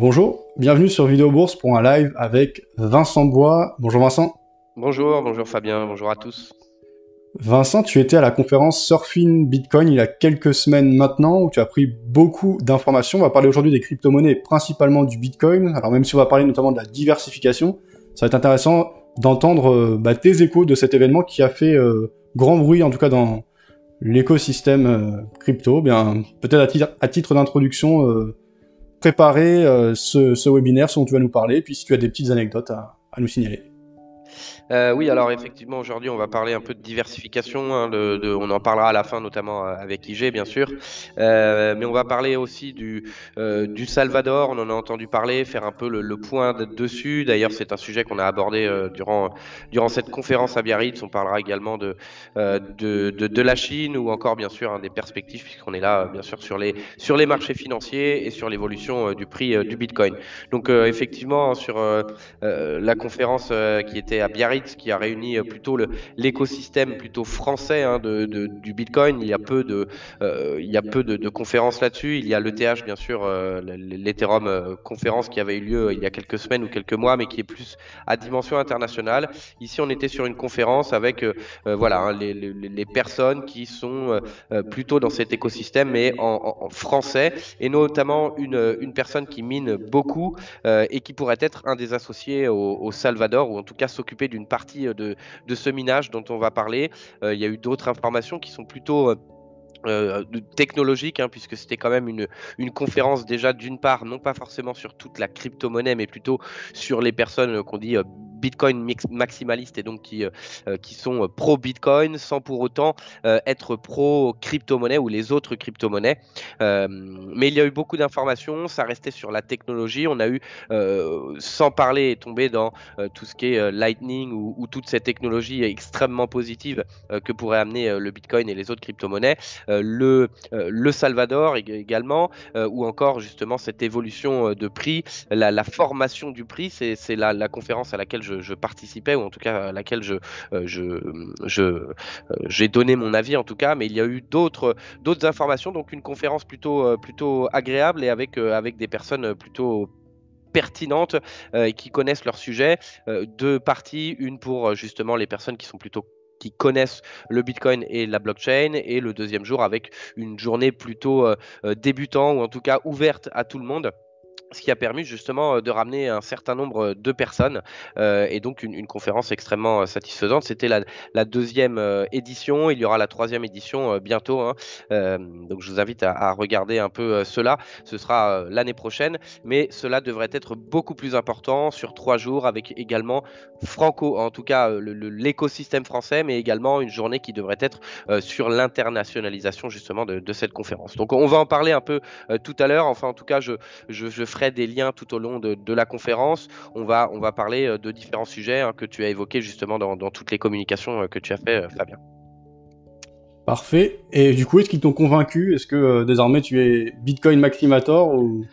Bonjour, bienvenue sur Vidéo Bourse pour un live avec Vincent Bois. Bonjour Vincent. Bonjour, bonjour Fabien, bonjour à tous. Vincent, tu étais à la conférence Surfing Bitcoin il y a quelques semaines maintenant où tu as pris beaucoup d'informations. On va parler aujourd'hui des crypto-monnaies, principalement du Bitcoin. Alors même si on va parler notamment de la diversification, ça va être intéressant d'entendre euh, bah, tes échos de cet événement qui a fait euh, grand bruit, en tout cas dans l'écosystème euh, crypto. Bien, peut-être à, titre d'introduction, préparer ce, webinaire, ce dont tu vas nous parler, puis si tu as des petites anecdotes à nous signaler. Euh, oui, alors effectivement, aujourd'hui, on va parler un peu de diversification. Hein, de, on en parlera à la fin, notamment euh, avec IG, bien sûr. Euh, mais on va parler aussi du, du Salvador. On en a entendu parler, faire un peu le, point dessus. D'ailleurs, c'est un sujet qu'on a abordé durant, durant cette conférence à Biarritz. On parlera également de, de, de, la Chine ou encore, bien sûr, hein, des perspectives, puisqu'on est là, bien sûr, sur les, sur les marchés financiers et sur l'évolution du prix du Bitcoin. Donc, effectivement, sur la conférence qui était à Biarritz, qui a réuni euh, plutôt l'écosystème plutôt français hein, de, du Bitcoin. Il y a peu de, euh, il y a peu de, conférences là-dessus. Il y a l'ETH, bien sûr, euh, l'Ethereum conférence qui avait eu lieu il y a quelques semaines ou quelques mois, mais qui est plus à dimension internationale. Ici, on était sur une conférence avec voilà, hein, les, les, personnes qui sont plutôt dans cet écosystème, mais en, français, et notamment une, une, personne qui mine beaucoup et qui pourrait être un des associés au, au Salvador, ou en tout cas s'occuper d'une partie euh, de, ce minage dont on va parler. Euh, il y a eu d'autres informations qui sont plutôt... Euh, technologiques, hein, puisque c'était quand même une, une conférence déjà d'une part, non pas forcément sur toute la crypto-monnaie, mais plutôt sur les personnes qu'on dit Bitcoin maximalistes et donc qui, euh, euh, qui sont euh, pro-Bitcoin sans pour autant être pro-crypto-monnaie ou les autres crypto-monnaies. mais il y a eu beaucoup d'informations, ça restait sur la technologie. On a eu, sans parler et tomber dans tout ce qui est Lightning ou, toute cette technologie extrêmement positive que pourrait amener le Bitcoin et les autres crypto-monnaies, le, le Salvador également, ou encore justement cette évolution de prix, la, formation du prix, c'est la, la conférence à laquelle je je, participais, ou en tout cas à laquelle je, euh, euh, j'ai donné mon avis en tout cas, mais il y a eu d'autres, d'autres informations, donc une conférence plutôt, euh, plutôt agréable et avec, avec des personnes plutôt pertinentes et qui connaissent leur sujet. deux parties, une pour justement les personnes qui sont plutôt qui connaissent le Bitcoin et la blockchain, et le deuxième jour avec une journée plutôt débutant ou en tout cas ouverte à tout le monde ce qui a permis justement euh, de ramener un certain nombre de personnes euh, et donc une, conférence extrêmement euh, satisfaisante. C'était la, deuxième édition, il y aura la troisième édition bientôt, hein. donc je vous invite à, regarder un peu cela. Ce sera l'année prochaine, mais cela devrait être beaucoup plus important sur trois jours avec également franco, en tout cas l'écosystème français, mais également une journée qui devrait être sur l'internationalisation justement de, cette conférence. Donc on va en parler un peu tout à l'heure. Enfin en tout cas je ferai des liens tout au long de, la conférence. On va, on va parler euh, de différents sujets hein, que tu as évoqués justement dans, toutes les communications euh, que tu as fait, euh, Fabien. Parfait. Et du coup, est-ce qu'ils t'ont convaincu? Est-ce que désormais tu es Bitcoin Maximator ou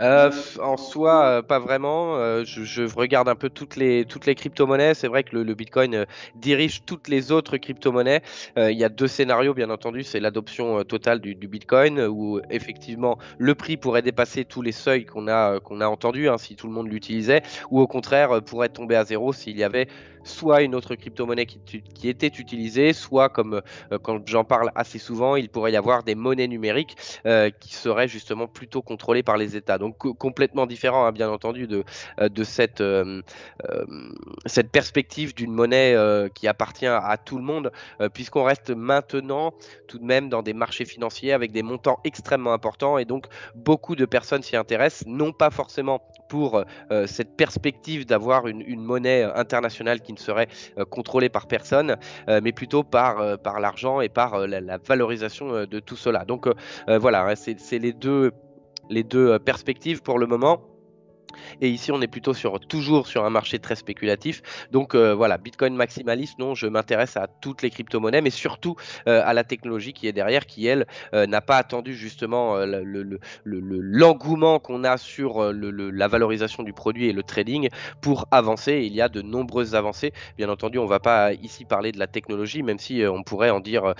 euh, en soi, euh, pas vraiment. Euh, je, regarde un peu toutes les, toutes les crypto-monnaies. C'est vrai que le, Bitcoin dirige toutes les autres crypto-monnaies. il y a deux scénarios, bien entendu. C'est l'adoption totale du, Bitcoin, où effectivement le prix pourrait dépasser tous les seuils qu'on a, a entendus, hein, si tout le monde l'utilisait, ou au contraire pourrait tomber à zéro s'il y avait soit une autre crypto-monnaie qui, était utilisée, soit comme euh, quand j'en parle assez souvent, il pourrait y avoir des monnaies numériques euh, qui seraient justement plutôt contrôlées par les États. Donc complètement différent, hein, bien entendu, de, euh, cette, perspective d'une monnaie qui appartient à tout le monde, puisqu'on reste maintenant tout de même dans des marchés financiers avec des montants extrêmement importants et donc beaucoup de personnes s'y intéressent, non pas forcément pour cette perspective d'avoir une monnaie internationale qui ne serait euh, contrôlé par personne, euh, mais plutôt par, euh, par l'argent et par la, valorisation de tout cela. Donc voilà, hein, c'est les deux, les deux perspectives pour le moment. Et ici, on est plutôt sur toujours sur un marché très spéculatif. Donc euh, voilà, Bitcoin maximaliste, non, je m'intéresse à toutes les crypto-monnaies, mais surtout euh, à la technologie qui est derrière, qui elle euh, n'a pas attendu justement l'engouement qu'on a sur la valorisation du produit et le trading pour avancer. Il y a de nombreuses avancées. Bien entendu, on ne va pas ici parler de la technologie, même si on pourrait en dire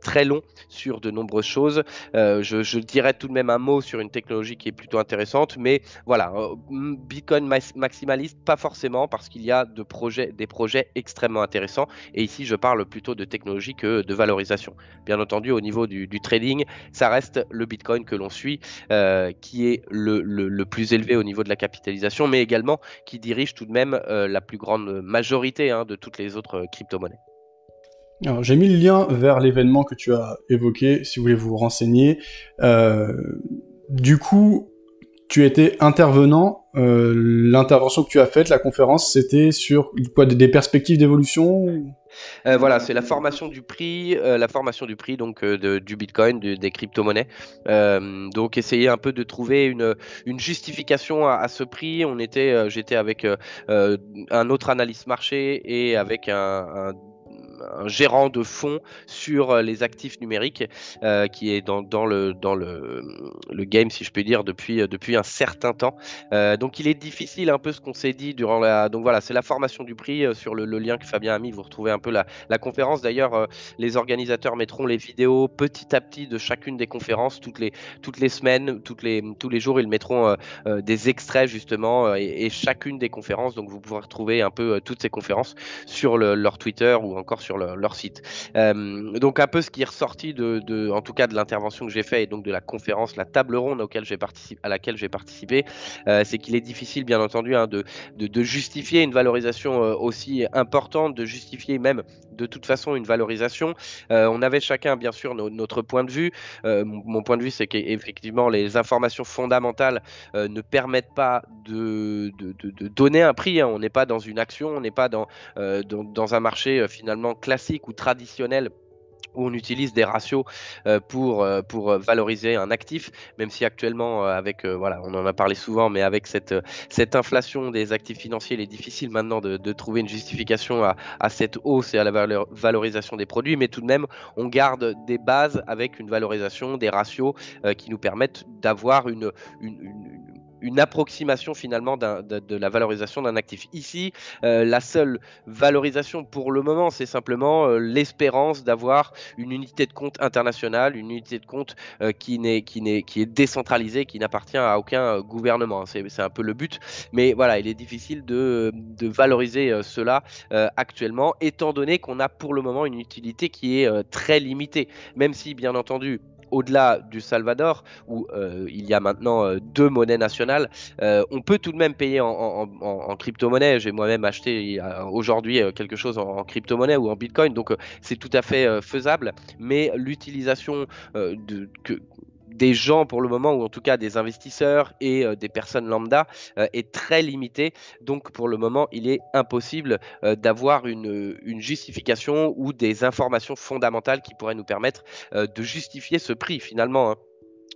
très long sur de nombreuses choses. Je, je, dirais tout de même un mot sur une technologie qui est plutôt intéressante, mais voilà Bitcoin maximaliste, pas forcément, parce qu'il y a des projets extrêmement intéressants. Et ici, je parle plutôt de technologie que de valorisation. Bien entendu, au niveau du, trading, ça reste le Bitcoin que l'on suit, euh, qui est le, plus élevé au niveau de la capitalisation, mais également qui dirige tout de même euh, la plus grande majorité hein, de toutes les autres crypto-monnaies. Alors, j'ai mis le lien vers l'événement que tu as évoqué, si vous voulez vous renseigner. Euh, du coup, tu étais intervenant. Euh, L'intervention que tu as faite, la conférence, c'était sur quoi des, perspectives d'évolution euh, voilà, c'est la formation du prix, euh, la formation du prix donc de, du Bitcoin, des crypto-monnaies. Donc essayer un peu de trouver une, une justification à, ce prix. On était, j'étais avec un autre analyste marché et avec un un gérant de fonds sur euh, les actifs numériques euh, qui est dans, le, dans le, le, game, si je peux dire, depuis, euh, depuis un certain temps. donc il est difficile un peu ce qu'on s'est dit durant la... Donc voilà, c'est la formation du prix sur le, lien que Fabien a mis. Vous retrouvez un peu la, la conférence. D'ailleurs, les organisateurs mettront les vidéos petit à petit de chacune des conférences toutes les, toutes les semaines, toutes les, tous les jours. Ils mettront des extraits justement et, chacune des conférences. Donc vous pourrez retrouver un peu toutes ces conférences sur leur Twitter ou encore sur leur site. Euh, donc un peu ce qui est ressorti de, en tout cas de l'intervention que j'ai fait et donc de la conférence, la table ronde auquel à laquelle j'ai participé, euh, c'est qu'il est difficile bien entendu hein, de, justifier une valorisation euh, aussi importante, de justifier même de toute façon une valorisation. on avait chacun bien sûr notre point de vue. mon point de vue c'est qu'effectivement les informations fondamentales ne permettent pas de, donner un prix. Hein. On n'est pas dans une action, on n'est pas dans, un marché finalement classique ou traditionnel où on utilise des ratios euh, pour, euh, pour valoriser un actif, même si actuellement, euh, avec, voilà, on en a parlé souvent, mais avec cette, inflation des actifs financiers, il est difficile maintenant de, trouver une justification à, cette hausse et à la valorisation des produits, mais tout de même, on garde des bases avec une valorisation, des ratios qui nous permettent d'avoir une une approximation finalement de, la valorisation d'un actif. Ici, euh, la seule valorisation pour le moment, c'est simplement euh, l'espérance d'avoir une unité de compte internationale, une unité de compte euh, qui, n'est, qui, n'est, qui est décentralisée, qui n'appartient à aucun gouvernement. C'est, c'est un peu le but, mais voilà, il est difficile de, de valoriser cela actuellement, étant donné qu'on a pour le moment une utilité qui est très limitée, même si bien entendu au-delà du Salvador, où euh, il y a maintenant euh, deux monnaies nationales, euh, on peut tout de même payer en, crypto-monnaie. J'ai moi-même acheté aujourd'hui quelque chose en, crypto-monnaie ou en Bitcoin, donc c'est tout à fait faisable. Mais l'utilisation de, des gens pour le moment, ou en tout cas des investisseurs et euh, des personnes lambda, euh, est très limité. Donc pour le moment, il est impossible euh, d'avoir une, justification ou des informations fondamentales qui pourraient nous permettre de justifier ce prix finalement. Hein.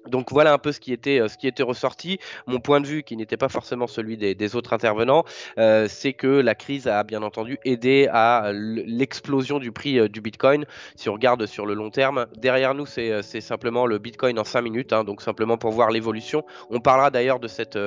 Donc voilà un peu ce qui était, euh, ce qui était ressorti. Mon point de vue, qui n'était pas forcément celui des, autres intervenants, euh, c'est que la crise a bien entendu aidé à l'explosion du prix euh, du Bitcoin. Si on regarde sur le long terme, derrière nous, c'est simplement le Bitcoin en 5 minutes, hein, donc simplement pour voir l'évolution. On parlera d'ailleurs de cette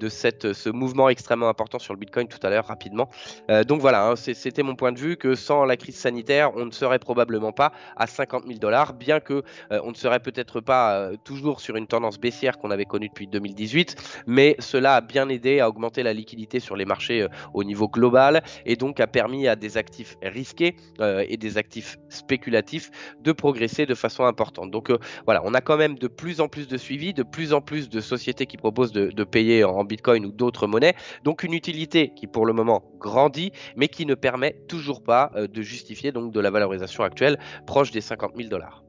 de cette, ce mouvement extrêmement important sur le Bitcoin tout à l'heure rapidement. Euh, donc voilà, hein, c'était mon point de vue que sans la crise sanitaire, on ne serait probablement pas à 50 000 dollars, bien que euh, on ne serait peut-être pas euh, toujours sur une tendance baissière qu'on avait connue depuis 2018, mais cela a bien aidé à augmenter la liquidité sur les marchés au niveau global et donc a permis à des actifs risqués et des actifs spéculatifs de progresser de façon importante. Donc voilà, on a quand même de plus en plus de suivi, de plus en plus de sociétés qui proposent de, de payer en Bitcoin ou d'autres monnaies. Donc une utilité qui pour le moment grandit, mais qui ne permet toujours pas euh, de justifier donc de la valorisation actuelle proche des 50 000 dollars.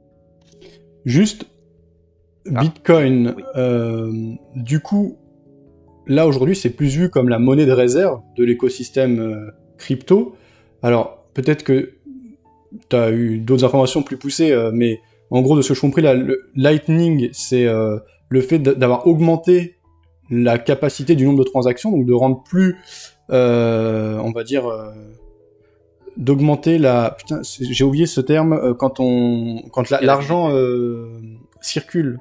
Juste, ah. Bitcoin, euh, du coup, là aujourd'hui c'est plus vu comme la monnaie de réserve de l'écosystème euh, crypto. Alors peut-être que tu as eu d'autres informations plus poussées, mais en gros de ce que je compris, là, le Lightning, c'est le fait d'avoir augmenté la capacité du nombre de transactions, donc de rendre plus, on va dire, d'augmenter la. Putain, j'ai oublié ce terme quand on, quand l'argent circule.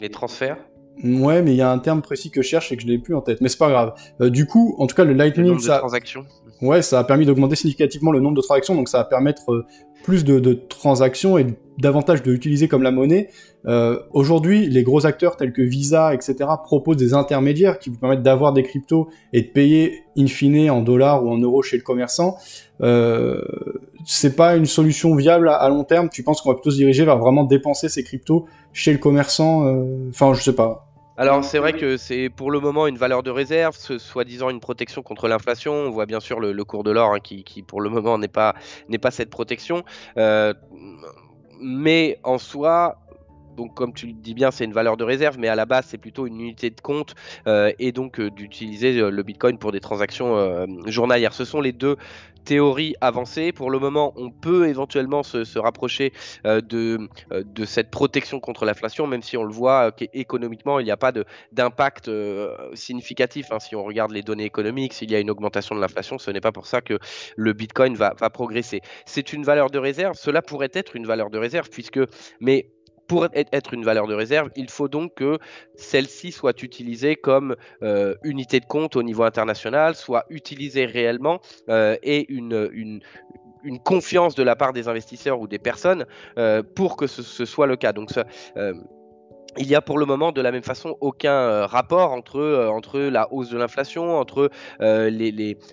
Les transferts. Ouais, mais il y a un terme précis que je cherche et que je l'ai plus en tête. Mais c'est pas grave. du coup, en tout cas, le Lightning, ça. transactions. Ouais, ça a permis d'augmenter significativement le nombre de transactions, donc ça va permettre plus de, transactions et davantage de l'utiliser comme la monnaie. Euh, aujourd'hui, les gros acteurs tels que Visa, etc., proposent des intermédiaires qui vous permettent d'avoir des cryptos et de payer in fine en dollars ou en euros chez le commerçant. Euh, c'est pas une solution viable à, long terme. Tu penses qu'on va plutôt se diriger vers vraiment dépenser ces cryptos chez le commerçant euh, Enfin, je sais pas. Alors c'est vrai que c'est pour le moment une valeur de réserve, soi-disant une protection contre l'inflation. On voit bien sûr le, cours de l'or hein, qui, pour le moment n'est pas pas cette protection. Euh, mais en soi, donc comme tu le dis bien, c'est une valeur de réserve, mais à la base c'est plutôt une unité de compte euh, et donc euh, d'utiliser le Bitcoin pour des transactions journalières. Ce sont les deux théorie avancée. Pour le moment, on peut éventuellement se, rapprocher euh, de, euh, cette protection contre l'inflation, même si on le voit euh, qu'économiquement, il n'y a pas d'impact significatif. Hein. Si on regarde les données économiques, s'il y a une augmentation de l'inflation, ce n'est pas pour ça que le Bitcoin va, va progresser. C'est une valeur de réserve. Cela pourrait être une valeur de réserve, puisque, mais pour être une valeur de réserve, il faut donc que celle-ci soit utilisée comme euh, unité de compte au niveau international, soit utilisée réellement euh, et une, une, confiance de la part des investisseurs ou des personnes euh, pour que ce, soit le cas. Il y a pour le moment de la même façon aucun euh, rapport entre, euh, entre la hausse de l'inflation, entre euh,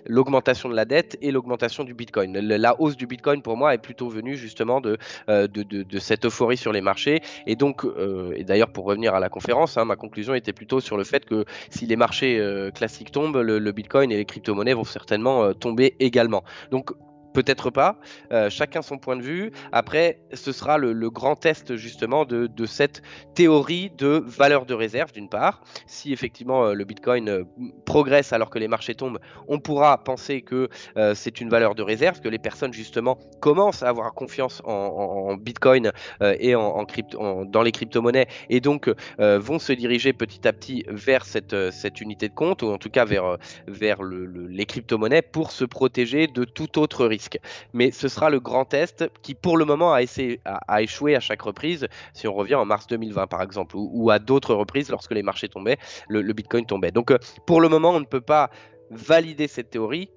l'augmentation de la dette et l'augmentation du Bitcoin. la hausse du Bitcoin pour moi est plutôt venue justement de, cette euphorie sur les marchés. Et donc, et d'ailleurs pour revenir à la conférence, hein, ma conclusion était plutôt sur le fait que si les marchés classiques tombent, le, le, Bitcoin et les crypto-monnaies vont certainement tomber également. Donc Peut-être pas, euh, chacun son point de vue. Après, ce sera le, grand test justement de, cette théorie de valeur de réserve d'une part. Si effectivement euh, le Bitcoin euh, progresse alors que les marchés tombent, on pourra penser que c'est une valeur de réserve, que les personnes justement commencent à avoir confiance en, Bitcoin et en, crypto, dans les crypto-monnaies et donc vont se diriger petit à petit vers cette, cette unité de compte ou en tout cas vers, vers les crypto-monnaies pour se protéger de tout autre risque. Mais ce sera le grand test qui, pour le moment, a, essayé, a, échoué à chaque reprise. Si on revient en mars 2020, par exemple, ou, à d'autres reprises, lorsque les marchés tombaient, le, Bitcoin tombait. Donc, euh, pour le moment, on ne peut pas valider cette théorie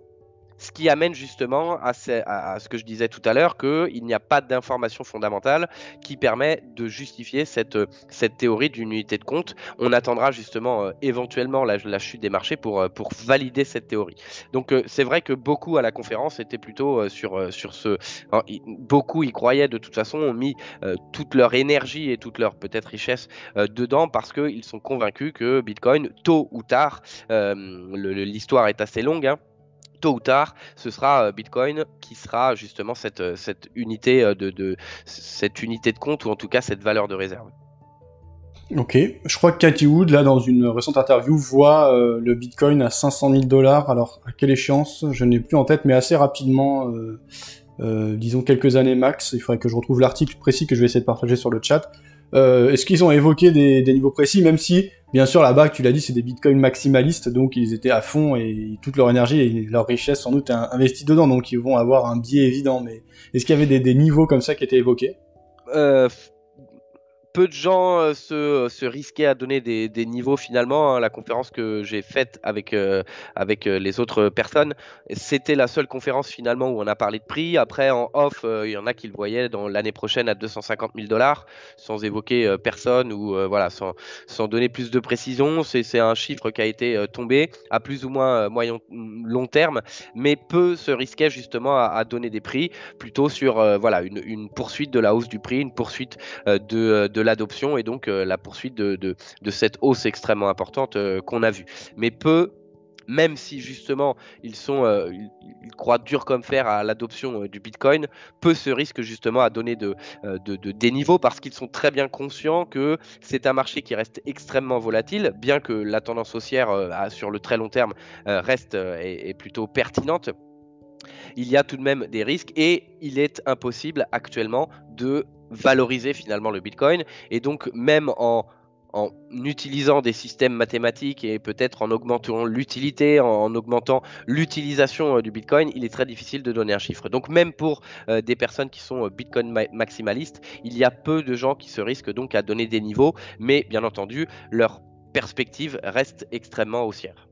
ce qui amène justement à ce, que je disais tout à l'heure, qu'il n'y a pas d'information fondamentale qui permet de justifier cette, théorie d'une unité de compte. On attendra justement euh, éventuellement la, chute des marchés pour, euh, valider cette théorie. Donc euh, c'est vrai que beaucoup à la conférence étaient plutôt sur, ce... beaucoup y croyaient de toute façon, ont mis toute leur énergie et toute leur peut-être richesse dedans parce qu'ils sont convaincus que Bitcoin, tôt ou tard, l'histoire est assez longue, hein, tôt ou tard, ce sera euh, Bitcoin qui sera justement cette, euh, euh, de, cette unité de compte ou en tout cas cette valeur de réserve. Ok, je crois que Cathy Wood, là, dans une récente interview, voit le Bitcoin à 500 000 dollars. Alors, à quelle échéance? Je n'ai plus en tête, mais assez rapidement, disons quelques années max. Il faudrait que je retrouve l'article précis que je vais essayer de partager sur le chat. Est-ce qu'ils ont évoqué des, niveaux précis, même si Bien sûr, là-bas, tu l'as dit, c'est des bitcoins maximalistes, donc ils étaient à fond et toute leur énergie et leur richesse sans doute investie dedans, donc ils vont avoir un biais évident. Mais est-ce qu'il y avait des, des, niveaux comme ça qui étaient évoqués? Euh, peu de gens euh, se, se, risquaient à donner des, niveaux finalement. Hein. La conférence que j'ai faite avec, euh, euh, les autres personnes, c'était la seule conférence finalement où on a parlé de prix. Après, en off, il y en a qui le voyaient dans l'année prochaine à 250 000 dollars, sans évoquer personne ou sans, donner plus de précision. C'est un chiffre qui a été tombé à plus ou moins moyen long terme, mais peu se risquaient justement à, donner des prix, plutôt sur une, poursuite de la hausse du prix, une poursuite de, de l'adoption et donc euh, la poursuite de, cette hausse extrêmement importante euh, qu'on a vue. Mais peu même si justement ils sont euh, ils, croient dur comme fer à l'adoption du Bitcoin, peu se risquent justement à donner de, de, des niveaux parce qu'ils sont très bien conscients que c'est un marché qui reste extrêmement volatile, bien que la tendance haussière sur le très long terme reste est, plutôt pertinente il y a tout de même des risques et il est impossible actuellement de valoriser finalement le Bitcoin. Et donc même en, utilisant des systèmes mathématiques et peut-être en augmentant l'utilité, en, augmentant l'utilisation du Bitcoin, il est très difficile de donner un chiffre. Donc même pour des personnes qui sont Bitcoin maximalistes, il y a peu de gens qui se risquent donc à donner des niveaux, mais bien entendu, leur perspective reste extrêmement haussière.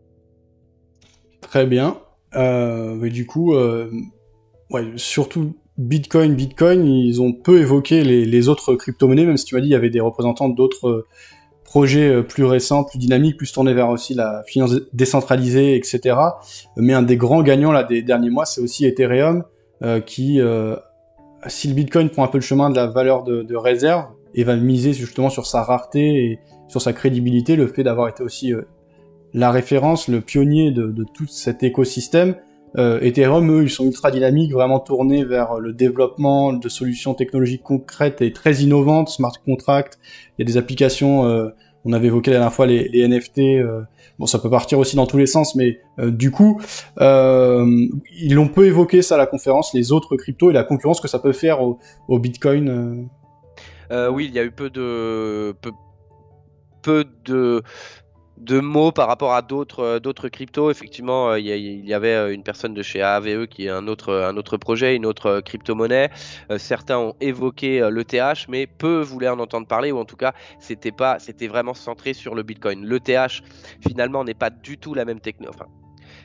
Très bien. mais du coup, ouais, surtout Bitcoin, Bitcoin, ils ont peu évoqué les, autres crypto-monnaies, même si tu m'as dit qu'il y avait des représentants d'autres euh, projets euh, plus récents, plus dynamiques, plus tournés vers aussi la finance décentralisée, etc. Mais un des grands gagnants là des derniers mois, c'est aussi Ethereum, euh, qui, si le Bitcoin prend un peu le chemin de la valeur de, réserve et va miser justement sur sa rareté et sur sa crédibilité, le fait d'avoir été aussi la référence, le pionnier de tout cet écosystème, euh, Ethereum, eux, ils sont ultra dynamiques, vraiment tournés vers le développement de solutions technologiques concrètes et très innovantes, smart contracts. Il y a des applications, euh, on avait évoqué la dernière fois les, NFT. Euh, bon, ça peut partir aussi dans tous les sens, mais euh, du coup, ils l'ont peu évoqué ça à la conférence, les autres cryptos et la concurrence que ça peut faire au, Bitcoin. oui, il y a eu peu de peu de deux mots par rapport à d'autres euh, cryptos. Effectivement, euh, il y, avait euh, une personne de chez AAVE qui est un autre un autre projet, une autre crypto-monnaie. certains ont évoqué l'ETH, mais peu voulaient en entendre parler, ou en tout cas, c'était pas c'était vraiment centré sur le Bitcoin. L'ETH finalement n'est pas du tout la même technologie. Enfin,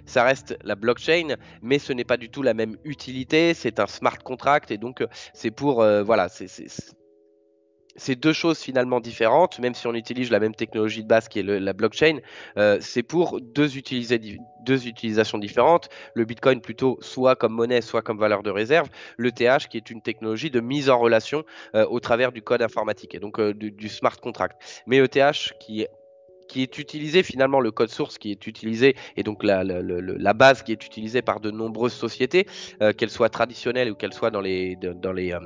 ça reste la blockchain, mais ce n'est pas du tout la même utilité. C'est un smart contract et donc c'est pour voilà, c'est c'est deux choses finalement différentes, même si on utilise la même technologie de base qui est la blockchain, euh, c'est pour deux, utilisations différentes. Le Bitcoin plutôt soit comme monnaie, soit comme valeur de réserve. Le TH qui est une technologie de mise en relation euh, au travers du code informatique et donc euh, du, smart contract. Mais ETH qui est qui est utilisé finalement le code source qui est utilisé et donc la, la, base qui est utilisée par de nombreuses sociétés, euh, qu'elles soient traditionnelles ou qu'elles soient dans les dans les euh,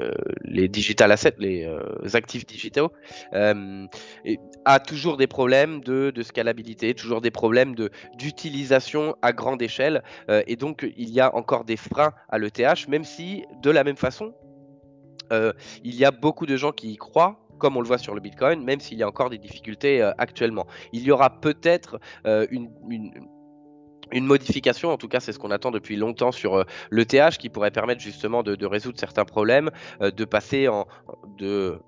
euh, les digital assets, les actifs digitaux, a toujours des problèmes de, de, scalabilité, toujours des problèmes de d'utilisation à grande échelle et donc il y a encore des freins à l'ETH, même si de la même façon il y a beaucoup de gens qui y croient comme on le voit sur le Bitcoin, même s'il y a encore des difficultés euh, actuellement. Il y aura peut-être euh, une, modification, en tout cas c'est ce qu'on attend depuis longtemps sur euh, l'ETH, qui pourrait permettre justement de, de résoudre certains problèmes, de passer en, de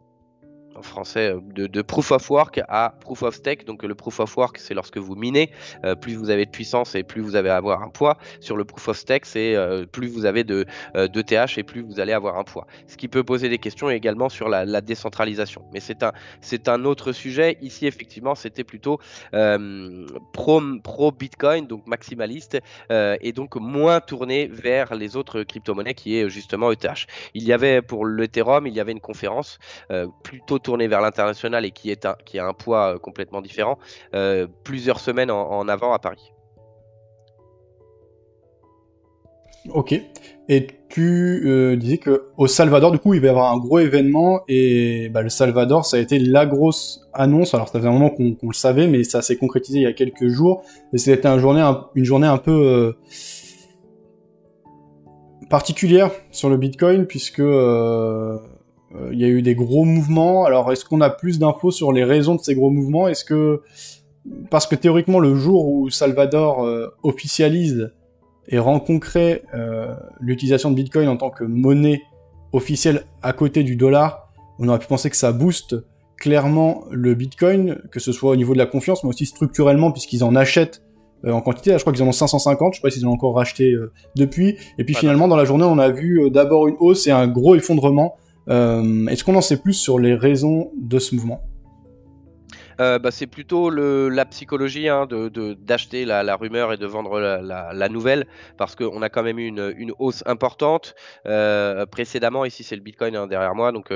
français euh, de, proof of work à proof of stake. Donc le proof of work, c'est lorsque vous minez, euh, plus vous avez de puissance et plus vous allez avoir un poids. Sur le proof of stake, c'est euh, plus vous avez de, de, TH et plus vous allez avoir un poids. Ce qui peut poser des questions également sur la, décentralisation. Mais c'est un, c'est un autre sujet. Ici, effectivement, c'était plutôt pro, pro Bitcoin, donc maximaliste, et donc moins tourné vers les autres crypto-monnaies qui est justement ETH. Il y avait pour l'Ethereum, il y avait une conférence plutôt tourné vers l'international et qui, est qui a un poids euh, complètement différent, euh, plusieurs semaines en, avant à Paris. Ok. Et tu euh, disais que au Salvador, du coup, il va y avoir un gros événement et bah, le Salvador, ça a été la grosse annonce. Alors, ça faisait un moment qu'on le savait, mais ça s'est concrétisé il y a quelques jours. Et c'était une journée, une journée un peu particulière sur le Bitcoin puisque il y a eu des gros mouvements. Alors, est-ce qu'on a plus d'infos sur les raisons de ces gros mouvements? Est-ce que parce que théoriquement, le jour où Salvador euh, officialise et rend concret euh, l'utilisation de Bitcoin en tant que monnaie officielle à côté du dollar, on aurait pu penser que ça booste clairement le Bitcoin, que ce soit au niveau de la confiance, mais aussi structurellement, puisqu'ils en achètent en quantité. Là, je crois qu'ils en ont 550, je sais pas s'ils ont encore racheté depuis. Et puis finalement, dans la journée, on a vu d'abord une hausse et un gros effondrement euh, est-ce qu'on en sait plus sur les raisons de ce mouvement? Euh, bah, c'est plutôt la psychologie hein, d'acheter la, rumeur et de vendre la, nouvelle parce qu'on a quand même eu une, hausse importante euh, précédemment. Ici, c'est le Bitcoin hein, derrière moi. Donc,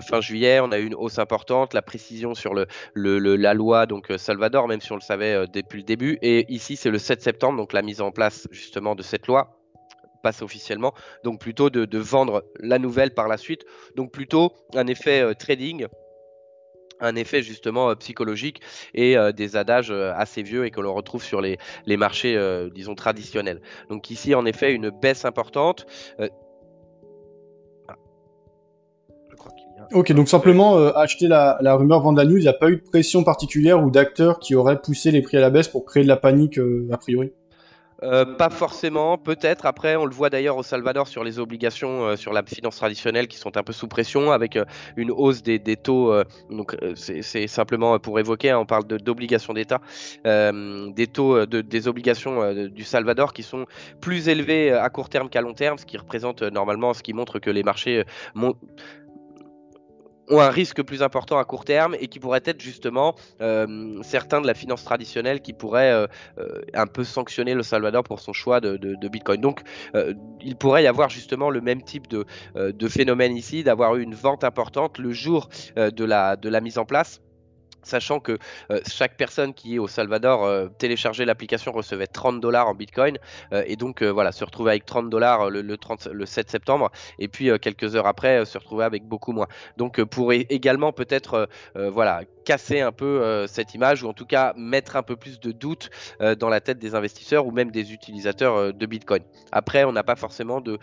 fin juillet, on a eu une hausse importante. La précision sur la loi, donc Salvador, même si on le savait depuis le début. Et ici, c'est le 7 septembre, donc la mise en place justement de cette loi passe officiellement. Donc plutôt de, vendre la nouvelle par la suite. Donc plutôt un effet euh, trading un effet justement euh, psychologique et euh, des adages assez vieux et que l'on retrouve sur les, les marchés, disons, traditionnels. Donc ici, en effet, une baisse importante. Ah. Je crois qu'il. Ok, donc simplement acheter la, la, rumeur, vendre la news, il n'y a pas eu de pression particulière ou d'acteurs qui auraient poussé les prix à la baisse pour créer de la panique a priori? Euh, pas forcément, peut-être. Après, on le voit d'ailleurs au Salvador sur les obligations euh, sur la finance traditionnelle qui sont un peu sous pression avec euh, une hausse des, taux. donc, c'est simplement pour évoquer, hein, on parle d'obligations d'État, des taux de, des obligations du Salvador qui sont plus élevés à court terme qu'à long terme, ce qui représente normalement, ce qui montre que les marchés ont un risque plus important à court terme et qui pourraient être justement euh, certains de la finance traditionnelle qui pourraient euh, euh, un peu sanctionner le Salvador pour son choix de, Bitcoin. Donc il pourrait y avoir justement le même type de, phénomène ici, d'avoir eu une vente importante le jour de la mise en place Sachant que euh, chaque personne qui est au Salvador euh, téléchargeait l'application recevait 30 dollars en Bitcoin euh, et donc voilà se retrouvait avec 30 dollars le, le, 7 septembre et puis quelques heures après se retrouvait avec beaucoup moins. Donc pour également peut-être voilà casser un peu cette image ou en tout cas mettre un peu plus de doute dans la tête des investisseurs ou même des utilisateurs de Bitcoin. Après on n'a pas forcément de,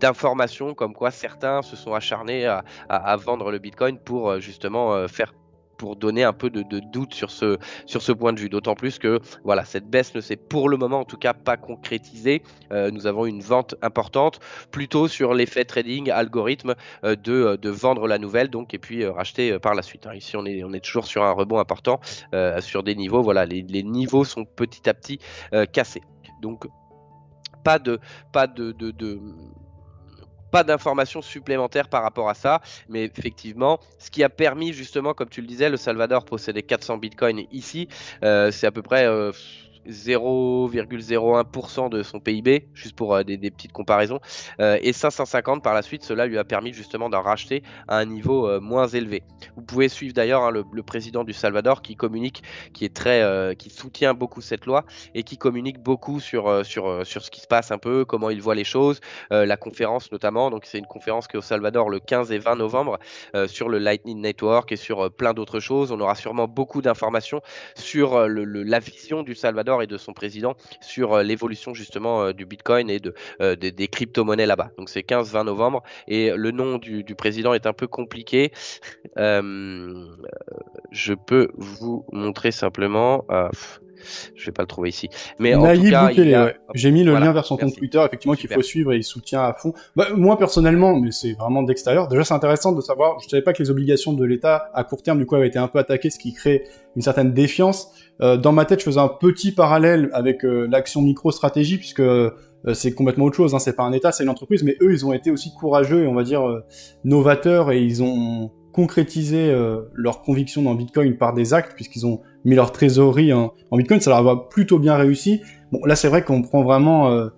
d'informations comme quoi certains se sont acharnés à vendre le Bitcoin pour justement faire pour donner un peu de, doute sur ce, sur ce point de vue. D'autant plus que voilà, cette baisse ne s'est pour le moment en tout cas pas concrétisée. Euh, nous avons une vente importante plutôt sur l'effet trading algorithme euh, de, euh, de, vendre la nouvelle donc et puis racheter par la suite. Hein. Ici on est, on est toujours sur un rebond important sur des niveaux. Voilà, les, les, niveaux sont petit à petit cassés. Donc pas de, pas de, pas d'informations supplémentaires par rapport à ça, mais effectivement, ce qui a permis justement, comme tu le disais, le Salvador possédait 400 bitcoins ici, euh, c'est à peu près euh, 0,01% de son PIB, juste pour euh, des, petites comparaisons. Euh, et 550 par la suite, cela lui a permis justement d'en racheter à un niveau euh, moins élevé. Vous pouvez suivre d'ailleurs hein, le, président du Salvador qui communique, qui est très, qui soutient beaucoup cette loi et qui communique beaucoup sur, ce qui se passe un peu, comment il voit les choses, la conférence notamment. Donc c'est une conférence qui est au Salvador le 15 et 20 novembre sur le Lightning Network et sur plein d'autres choses. On aura sûrement beaucoup d'informations sur la vision du Salvador et de son président sur euh, l'évolution justement euh, du Bitcoin et de, euh, des, crypto-monnaies là-bas. Donc c'est 15-20 novembre et le nom du, président est un peu compliqué. je peux vous montrer simplement. Je vais pas le trouver ici. Mais en tout cas, j'ai mis le lien vers son compte Twitter, effectivement, qu'il faut suivre et il soutient à fond. Bah, moi, personnellement, mais c'est vraiment d'extérieur. Déjà, c'est intéressant de savoir, je savais pas que les obligations de l'État à court terme, du coup, avaient été un peu attaquées, ce qui crée une certaine défiance. Euh, dans ma tête, je faisais un petit parallèle avec euh, l'action micro-stratégie, puisque euh, c'est complètement autre chose. Hein. C'est pas un État, c'est une entreprise, mais eux, ils ont été aussi courageux et on va dire novateurs et ils ont concrétisé leur conviction dans Bitcoin par des actes, puisqu'ils ont mis leur trésorerie en, Bitcoin. Ça leur a plutôt bien réussi. Bon, là, c'est vrai qu'on prend vraiment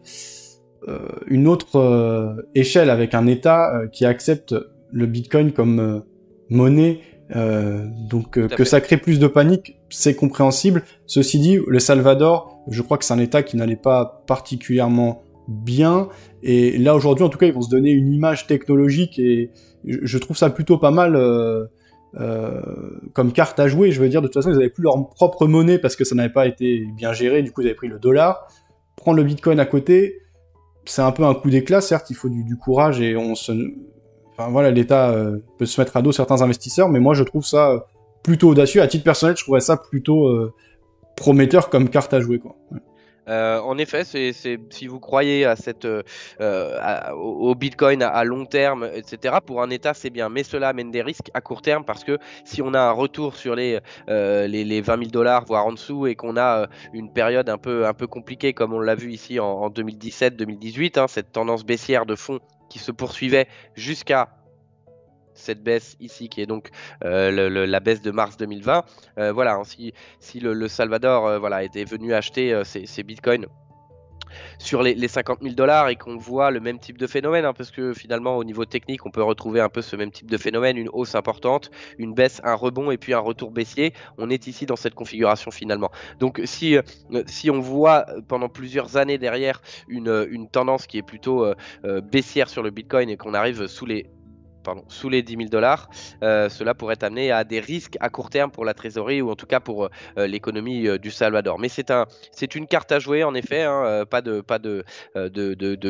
une autre échelle avec un État qui accepte le Bitcoin comme monnaie euh, donc euh, que ça crée plus de panique, c'est compréhensible. Ceci dit, le Salvador, je crois que c'est un État qui n'allait pas particulièrement bien. Et là aujourd'hui, en tout cas, ils vont se donner une image technologique et je trouve ça plutôt pas mal euh, euh, comme carte à jouer. Je veux dire, de toute façon, ils n'avaient plus leur propre monnaie parce que ça n'avait pas été bien géré. Du coup, ils avaient pris le dollar. Prendre le Bitcoin à côté, c'est un peu un coup d'éclat. Certes, il faut du, courage et on voilà, l'État euh, peut se mettre à dos certains investisseurs, mais moi je trouve ça plutôt audacieux. À titre personnel, je trouverais ça plutôt prometteur comme carte à jouer, quoi. Euh, en effet, si vous croyez à cette, au Bitcoin à, long terme, etc., pour un État, c'est bien. Mais cela amène des risques à court terme parce que si on a un retour sur les, les, 20 000 dollars, voire en dessous, et qu'on a une période un peu, compliquée, comme on l'a vu ici en, 2017-2018, hein, cette tendance baissière de fond qui se poursuivait jusqu'à cette baisse ici, qui est donc euh, la baisse de mars 2020. Euh, voilà, hein, si, si le, Salvador euh, voilà, était venu acheter ces bitcoins sur les, 50 000 dollars et qu'on voit le même type de phénomène, hein, parce que finalement au niveau technique on peut retrouver un peu ce même type de phénomène, une hausse importante, une baisse, un rebond et puis un retour baissier. On est ici dans cette configuration finalement. Donc si, on voit pendant plusieurs années derrière une, tendance qui est plutôt baissière sur le Bitcoin et qu'on arrive sous les sous les 10 000 dollars, cela pourrait amener à des risques à court terme pour la trésorerie ou en tout cas pour l'économie du Salvador. Mais c'est un, c'est une carte à jouer en effet, hein, pas de, pas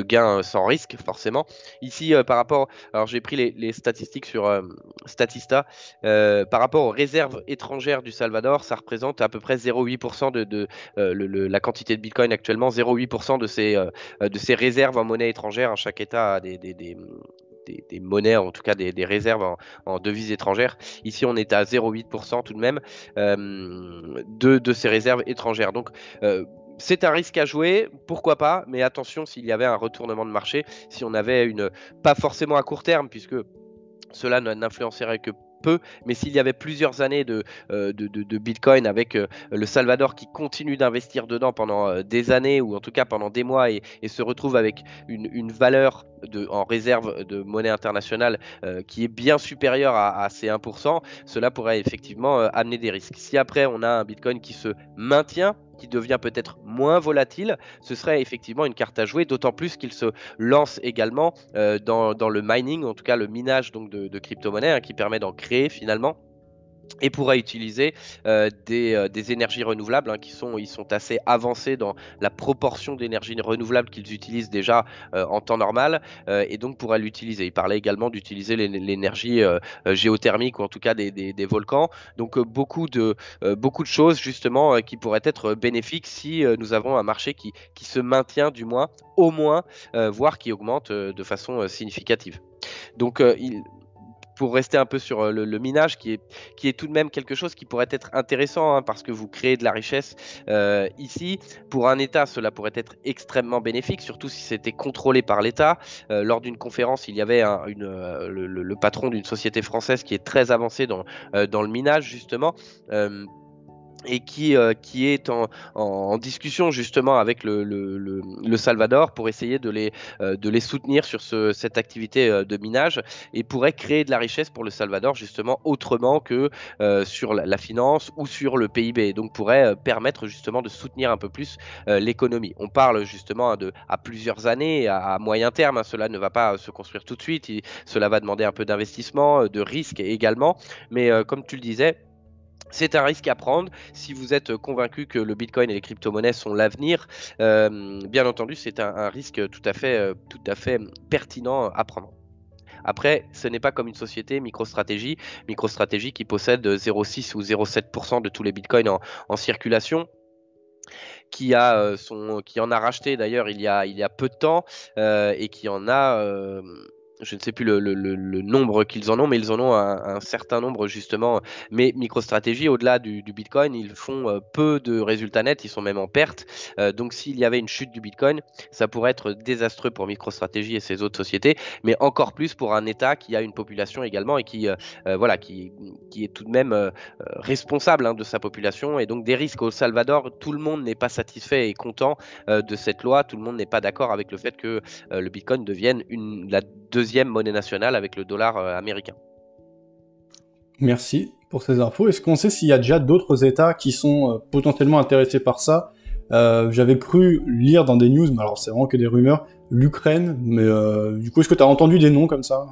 gain sans risque forcément. Ici, par rapport, alors j'ai pris les, statistiques sur Statista, par rapport aux réserves étrangères du Salvador, ça représente à peu près 0,8% de, la quantité de Bitcoin actuellement, 0,8% de ces, réserves en monnaie étrangère. Chaque État a des des, monnaies, en tout cas des, réserves en, devises étrangères. Ici, on est à 0,8% tout de même de, de, ces réserves étrangères. Donc, c'est un risque à jouer, pourquoi pas, mais attention s'il y avait un retournement de marché, si on avait une, pas forcément à court terme, puisque cela n'influencerait que peu, mais s'il y avait plusieurs années de, euh, Bitcoin avec euh, le Salvador qui continue d'investir dedans pendant euh, des années ou en tout cas pendant des mois et, se retrouve avec une, valeur en réserve de monnaie internationale qui est bien supérieure à, ces 1%, cela pourrait effectivement amener des risques. Si après on a un Bitcoin qui se maintient, qui devient peut-être moins volatile, ce serait effectivement une carte à jouer, d'autant plus qu'il se lance également euh, dans, le mining, en tout cas le minage de, crypto-monnaies, hein, qui permet d'en créer finalement et pourrait utiliser euh, euh, des, énergies renouvelables hein, qui sont, ils sont assez avancés dans la proportion d'énergie renouvelable qu'ils utilisent déjà euh, en temps normal et donc pourrait l'utiliser. Il parlait également d'utiliser l'énergie géothermique ou en tout cas des, des, volcans. Donc beaucoup, de, beaucoup de choses justement qui pourraient être bénéfiques si nous avons un marché qui, qui se maintient du moins, au moins, voire qui augmente de façon significative. Donc il, pour rester un peu sur euh, le, minage, qui est, qui est tout de même quelque chose qui pourrait être intéressant, hein, parce que vous créez de la richesse euh, ici. Pour un État, cela pourrait être extrêmement bénéfique, surtout si c'était contrôlé par l'État. Euh, lors d'une conférence, il y avait une, le, patron d'une société française qui est très avancé dans, dans le minage, justement et qui, euh, qui est en, en, discussion justement avec le, le, le, Salvador pour essayer de les, euh, de les soutenir sur ce, cette activité euh, de minage et pourrait créer de la richesse pour le Salvador justement autrement que sur la, finance ou sur le PIB. Donc pourrait permettre justement de soutenir un peu plus l'économie. On parle justement de, à plusieurs années, à, moyen terme, hein. cela ne va pas se construire tout de suite, cela va demander un peu d'investissement, de risque également, mais comme tu le disais, c'est un risque à prendre si vous êtes convaincu que le Bitcoin et les crypto-monnaies sont l'avenir. Euh, bien entendu, c'est un, risque tout à fait, euh, tout à fait pertinent à prendre. Après, ce n'est pas comme une société MicroStrategy, MicroStrategy qui possède 0,6 ou 0,7% de tous les bitcoins en, circulation qui a euh, son qui en a racheté d'ailleurs il y a peu de temps et qui en a je ne sais plus le, nombre qu'ils en ont, mais ils en ont un, certain nombre justement. Mais MicroStrategy, au-delà du, Bitcoin, ils font euh, peu de résultats nets, ils sont même en perte. Euh, donc s'il y avait une chute du Bitcoin, ça pourrait être désastreux pour MicroStrategy et ses autres sociétés, mais encore plus pour un État qui a une population également et qui, euh, voilà, qui, est tout de même responsable hein, de sa population. Et donc des risques au Salvador, tout le monde n'est pas satisfait et content de cette loi, tout le monde n'est pas d'accord avec le fait que le Bitcoin devienne la deuxième deuxième monnaie nationale avec le dollar euh, américain. Merci pour ces infos. Est-ce qu'on sait s'il y a déjà d'autres États qui sont euh, potentiellement intéressés par ça? Euh, J'avais cru lire dans des news, mais alors c'est vraiment que des rumeurs, l'Ukraine, mais du coup est-ce que tu as entendu des noms comme ça?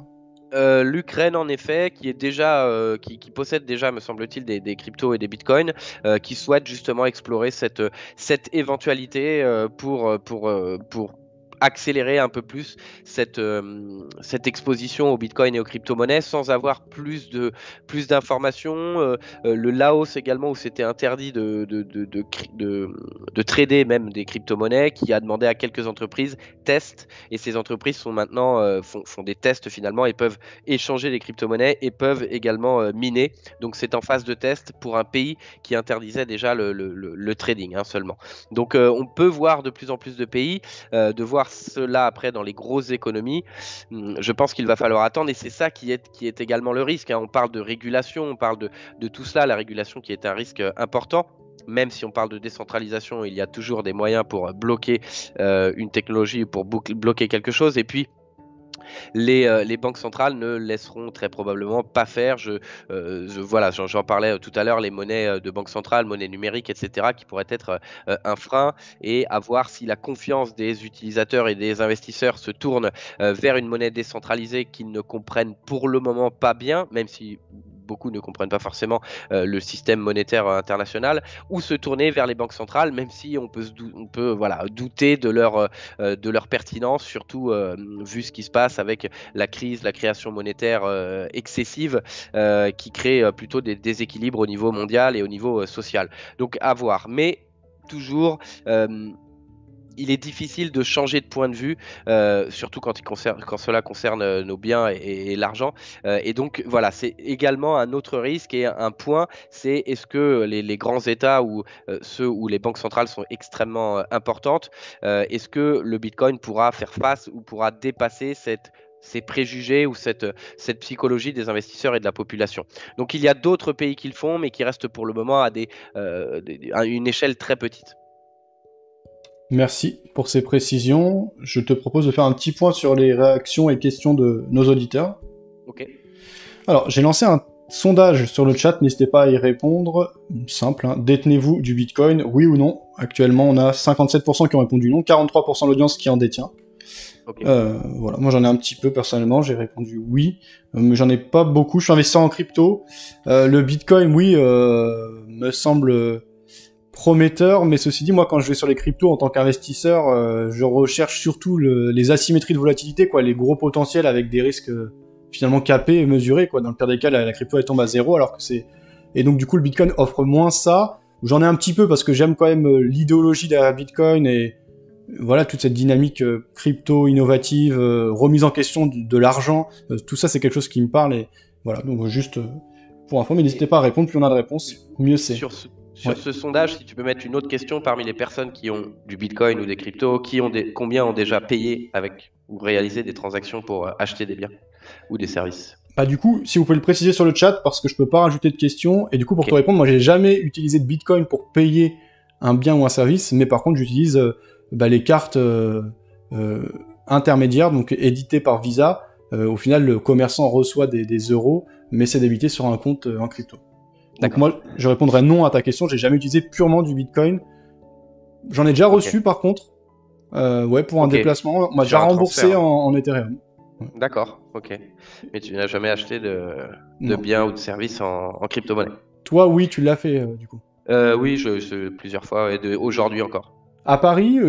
L'Ukraine en effet, qui est déjà, qui, possède déjà, me semble-t-il, des, cryptos et des bitcoins, qui souhaite justement explorer cette, cette éventualité pour, pour, pour accélérer un peu plus cette, euh, cette exposition au Bitcoin et aux crypto-monnaies sans avoir plus de plus d'informations. Euh, euh, le Laos également où c'était interdit de de, de, de, de, trader même des crypto-monnaies qui a demandé à quelques entreprises testent et ces entreprises sont maintenant font, font, des tests finalement et peuvent échanger des crypto-monnaies et peuvent également miner. Donc c'est en phase de test pour un pays qui interdisait déjà le, le, le, trading hein, seulement. Donc on peut voir de plus en plus de pays, de voir cela après dans les grosses économies, hmm, je pense qu'il va falloir attendre et c'est ça qui est, qui est également le risque. Hein. On parle de régulation, on parle de, de tout cela, la régulation qui est un risque euh, important même si on parle de décentralisation, il y a toujours des moyens pour bloquer euh, une technologie, pour bloquer quelque chose. Et puis, les, les, banques centrales ne laisseront très probablement pas faire. Je, je voilà, j'en parlais tout à l'heure, les monnaies de banque centrale, monnaie numérique, etc., qui pourraient être un frein et à voir si la confiance des utilisateurs et des investisseurs se tourne vers une monnaie décentralisée qu'ils ne comprennent pour le moment pas bien, même si beaucoup ne comprennent pas forcément euh, le système monétaire euh, international, ou se tourner vers les banques centrales, même si on peut, voilà, douter de leur, euh, de leur pertinence, surtout vu ce qui se passe avec la crise, la création monétaire excessive, qui crée plutôt des déséquilibres au niveau mondial et au niveau social. Donc à voir. Mais toujours il est difficile de changer de point de vue, euh, surtout quand, cela concerne euh, nos biens et, l'argent. Euh, et donc voilà, c'est également un autre risque et un point, c'est est-ce que les, grands États ou ceux où les banques centrales sont extrêmement importantes, est-ce que le Bitcoin pourra faire face ou pourra dépasser ces préjugés ou cette, psychologie des investisseurs et de la population? Donc il y a d'autres pays qui le font, mais qui restent pour le moment à une échelle très petite. Merci pour ces précisions. Je te propose de faire un petit point sur les réactions et questions de nos auditeurs. Ok. Alors, j'ai lancé un sondage sur le chat, n'hésitez pas à y répondre. Simple, hein. détenez-vous du Bitcoin, oui ou non? Actuellement, on a 57% qui ont répondu non, 43% de l'audience qui en détient. Euh, voilà, moi j'en ai un petit peu personnellement, j'ai répondu oui, euh, mais j'en ai pas beaucoup. Je suis investisseur en crypto. Euh, le Bitcoin, oui, me semble prometteur, mais ceci dit, moi, quand je vais sur les cryptos en tant qu'investisseur, euh, je recherche surtout les asymétries de volatilité, quoi, les gros potentiels avec des risques euh, finalement capés et mesurés, quoi. Dans le pire des cas, la, crypto elle tombe à zéro, alors que c'est et donc du coup le Bitcoin offre moins ça. J'en ai un petit peu parce que j'aime quand même euh, l'idéologie derrière Bitcoin et voilà toute cette dynamique crypto innovative, remise en question de, l'argent, tout ça c'est quelque chose qui me parle et voilà donc juste pour info, mais n'hésitez pas à répondre, plus on a de réponses, mieux c'est. Sur ce sondage, si tu peux mettre une autre question parmi les personnes qui ont du Bitcoin ou des cryptos, qui ont des, combien ont déjà payé avec ou réalisé des transactions pour euh, acheter des biens ou des services? Bah du coup, si vous pouvez le préciser sur le chat, parce que je peux pas rajouter de questions, et du coup pour te répondre, moi j'ai jamais utilisé de Bitcoin pour payer un bien ou un service, mais par contre j'utilise euh, bah, les cartes euh, intermédiaires, donc éditées par Visa. au final, le commerçant reçoit des, des euros, mais c'est débité sur un compte en crypto. Donc moi, je répondrai non à ta question. J'ai jamais utilisé purement du Bitcoin. J'en ai déjà reçu par contre. Euh, ouais, pour un déplacement. On m'a déjà remboursé en, Ethereum. D'accord, ok. Mais tu n'as jamais acheté de, de biens ou de services en, crypto-monnaie? Toi, oui, tu l'as fait euh, du coup. Euh, oui, je, plusieurs fois et aujourd'hui encore. À Paris,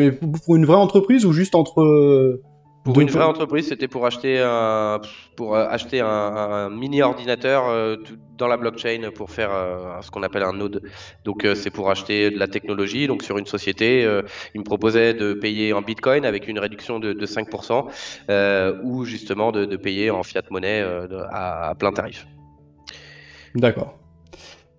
pour une vraie entreprise ou juste entre pour une vraie entreprise, c'était pour acheter un, pour euh, acheter un, mini ordinateur euh, dans la blockchain pour faire euh, ce qu'on appelle un node. Donc c'est pour acheter de la technologie. Donc sur une société, il me proposait de payer en Bitcoin avec une réduction de, 5% ou justement de, payer en fiat monnaie à, plein tarif. D'accord.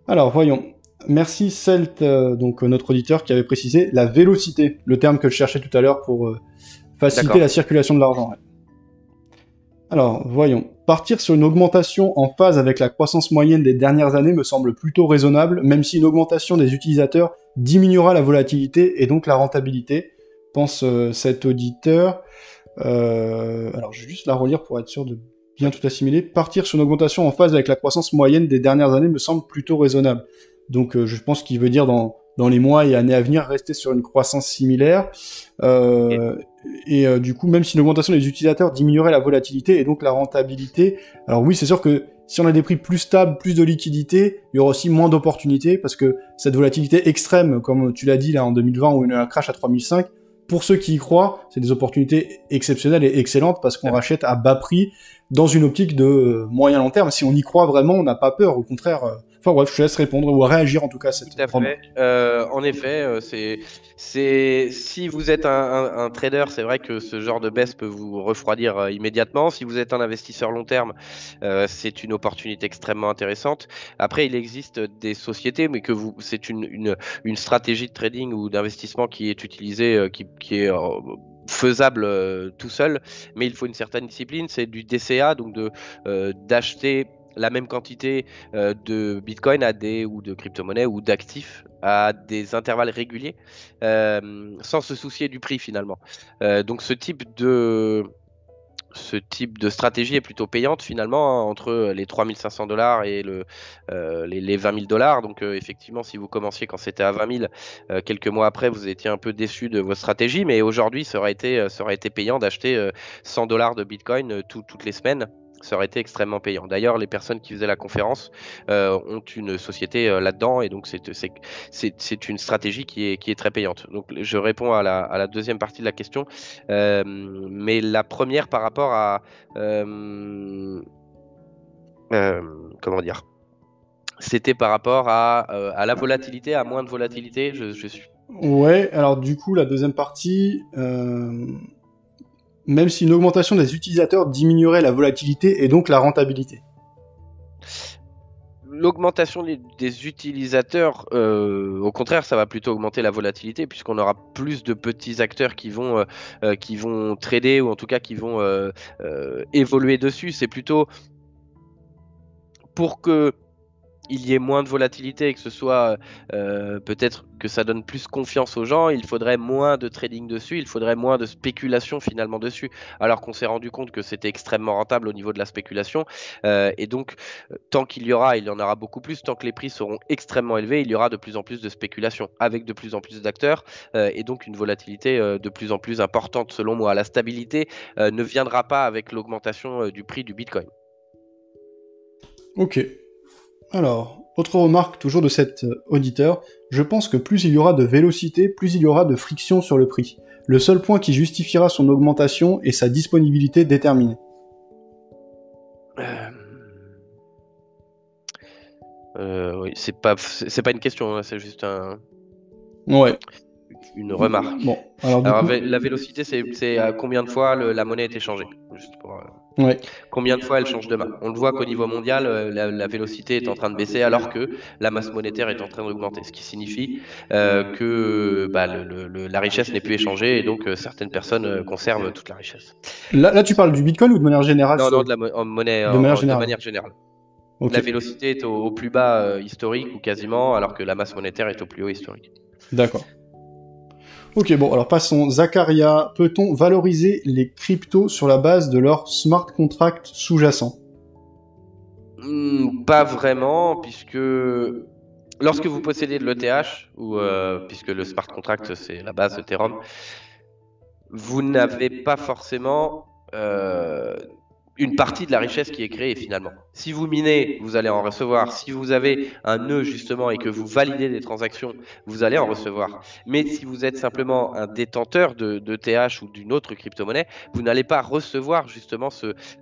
Alors voyons. Merci Celt, donc notre auditeur qui avait précisé la vélocité, le terme que je cherchais tout à l'heure pour Faciliter la circulation de l'argent. Alors, voyons. Partir sur une augmentation en phase avec la croissance moyenne des dernières années me semble plutôt raisonnable, même si une augmentation des utilisateurs diminuera la volatilité et donc la rentabilité, pense euh, cet auditeur. Euh, alors, je vais juste la relire pour être sûr de bien tout assimiler. Partir sur une augmentation en phase avec la croissance moyenne des dernières années me semble plutôt raisonnable. Donc, euh, je pense qu'il veut dire dans, dans les mois et années à venir rester sur une croissance similaire. Euh, et euh, du coup, même si l'augmentation des utilisateurs diminuerait la volatilité et donc la rentabilité, alors oui, c'est sûr que si on a des prix plus stables, plus de liquidité, il y aura aussi moins d'opportunités parce que cette volatilité extrême, comme tu l'as dit là en 2020 où il y a eu un crash à 3005, pour ceux qui y croient, c'est des opportunités exceptionnelles et excellentes parce qu'on rachète à bas prix dans une optique de euh, moyen long terme. Si on y croit vraiment, on n'a pas peur. Au contraire, Enfin bref, je te laisse répondre ou réagir en tout cas à cette tout à fait. Euh, en effet, euh, c'est c'est si vous êtes un, trader, c'est vrai que ce genre de baisse peut vous refroidir euh, immédiatement. Si vous êtes un investisseur long terme, c'est une opportunité extrêmement intéressante. Après, il existe des sociétés, mais que vous c'est une, une, une stratégie de trading ou d'investissement qui est utilisée, qui, qui est faisable tout seul, mais il faut une certaine discipline. C'est du DCA, donc de d'acheter la même quantité euh, de Bitcoin à des, ou de crypto-monnaies ou d'actifs à des intervalles réguliers euh, sans se soucier du prix finalement. Euh, donc ce type de stratégie est plutôt payante finalement hein, entre les 3500 dollars et le, les, 20 000 dollars. Donc effectivement, si vous commenciez quand c'était à 20 000, euh, quelques mois après, vous étiez un peu déçu de votre stratégie, mais aujourd'hui, ça aurait été payant d'acheter 100 dollars de Bitcoin toutes les semaines ça aurait été extrêmement payant. D'ailleurs, les personnes qui faisaient la conférence euh, ont une société euh, là-dedans et donc c'est une stratégie qui est, très payante. Donc je réponds à la, deuxième partie de la question, euh, mais la première par rapport à comment dire c'était par rapport à, à, la volatilité, à moins de volatilité. Je, je suis. Ouais. Alors du coup, la deuxième partie même si une augmentation des utilisateurs diminuerait la volatilité et donc la rentabilité. L'augmentation des utilisateurs, euh, au contraire, ça va plutôt augmenter la volatilité puisqu'on aura plus de petits acteurs qui vont, euh, euh, qui vont trader ou en tout cas qui vont évoluer dessus. C'est plutôt pour que il y ait moins de volatilité et que ce soit euh, peut-être que ça donne plus confiance aux gens, il faudrait moins de trading dessus, il faudrait moins de spéculation finalement dessus, alors qu'on s'est rendu compte que c'était extrêmement rentable au niveau de la spéculation. Euh, et donc, tant qu'il y aura, il y en aura beaucoup plus, tant que les prix seront extrêmement élevés, il y aura de plus en plus de spéculation, avec de plus en plus d'acteurs, euh, et donc une volatilité de plus en plus importante selon moi. La stabilité ne viendra pas avec l'augmentation du prix du Bitcoin. Ok, alors, autre remarque toujours de cet euh, auditeur, je pense que plus il y aura de vélocité, plus il y aura de friction sur le prix. Le seul point qui justifiera son augmentation est sa disponibilité déterminée. Euh... euh oui, c'est pas, c'est pas une question, hein, c'est juste un. Ouais une remarque. Bon, alors, la vélocité, c'est à combien de fois la monnaie est échangée Juste pour, euh, ouais. Combien de fois elle change de main? On le voit qu'au niveau mondial, euh, la, vélocité est en train de baisser alors que la masse monétaire est en train d'augmenter, ce qui signifie euh, que bah, le, la richesse n'est plus échangée et donc certaines personnes conservent toute la richesse. Là, là, tu parles du Bitcoin ou de manière générale Non, non, de la monnaie de, manière générale. De manière générale. La vélocité est au, au plus bas historique ou quasiment, alors que la masse monétaire est au plus haut historique. D'accord. Ok, bon, alors passons. Zacharia, peut-on valoriser les cryptos sur la base de leur smart contract sous-jacent? Hmm, Pas vraiment, puisque lorsque vous possédez de l'ETH, ou euh, puisque le smart contract c'est la base de Ethereum, vous n'avez pas forcément euh, une partie de la richesse qui est créée finalement. Si vous minez, vous allez en recevoir. Si vous avez un nœud justement et que vous validez des transactions, vous allez en recevoir. Mais si vous êtes simplement un détenteur de, TH ou d'une autre crypto-monnaie, vous n'allez pas recevoir justement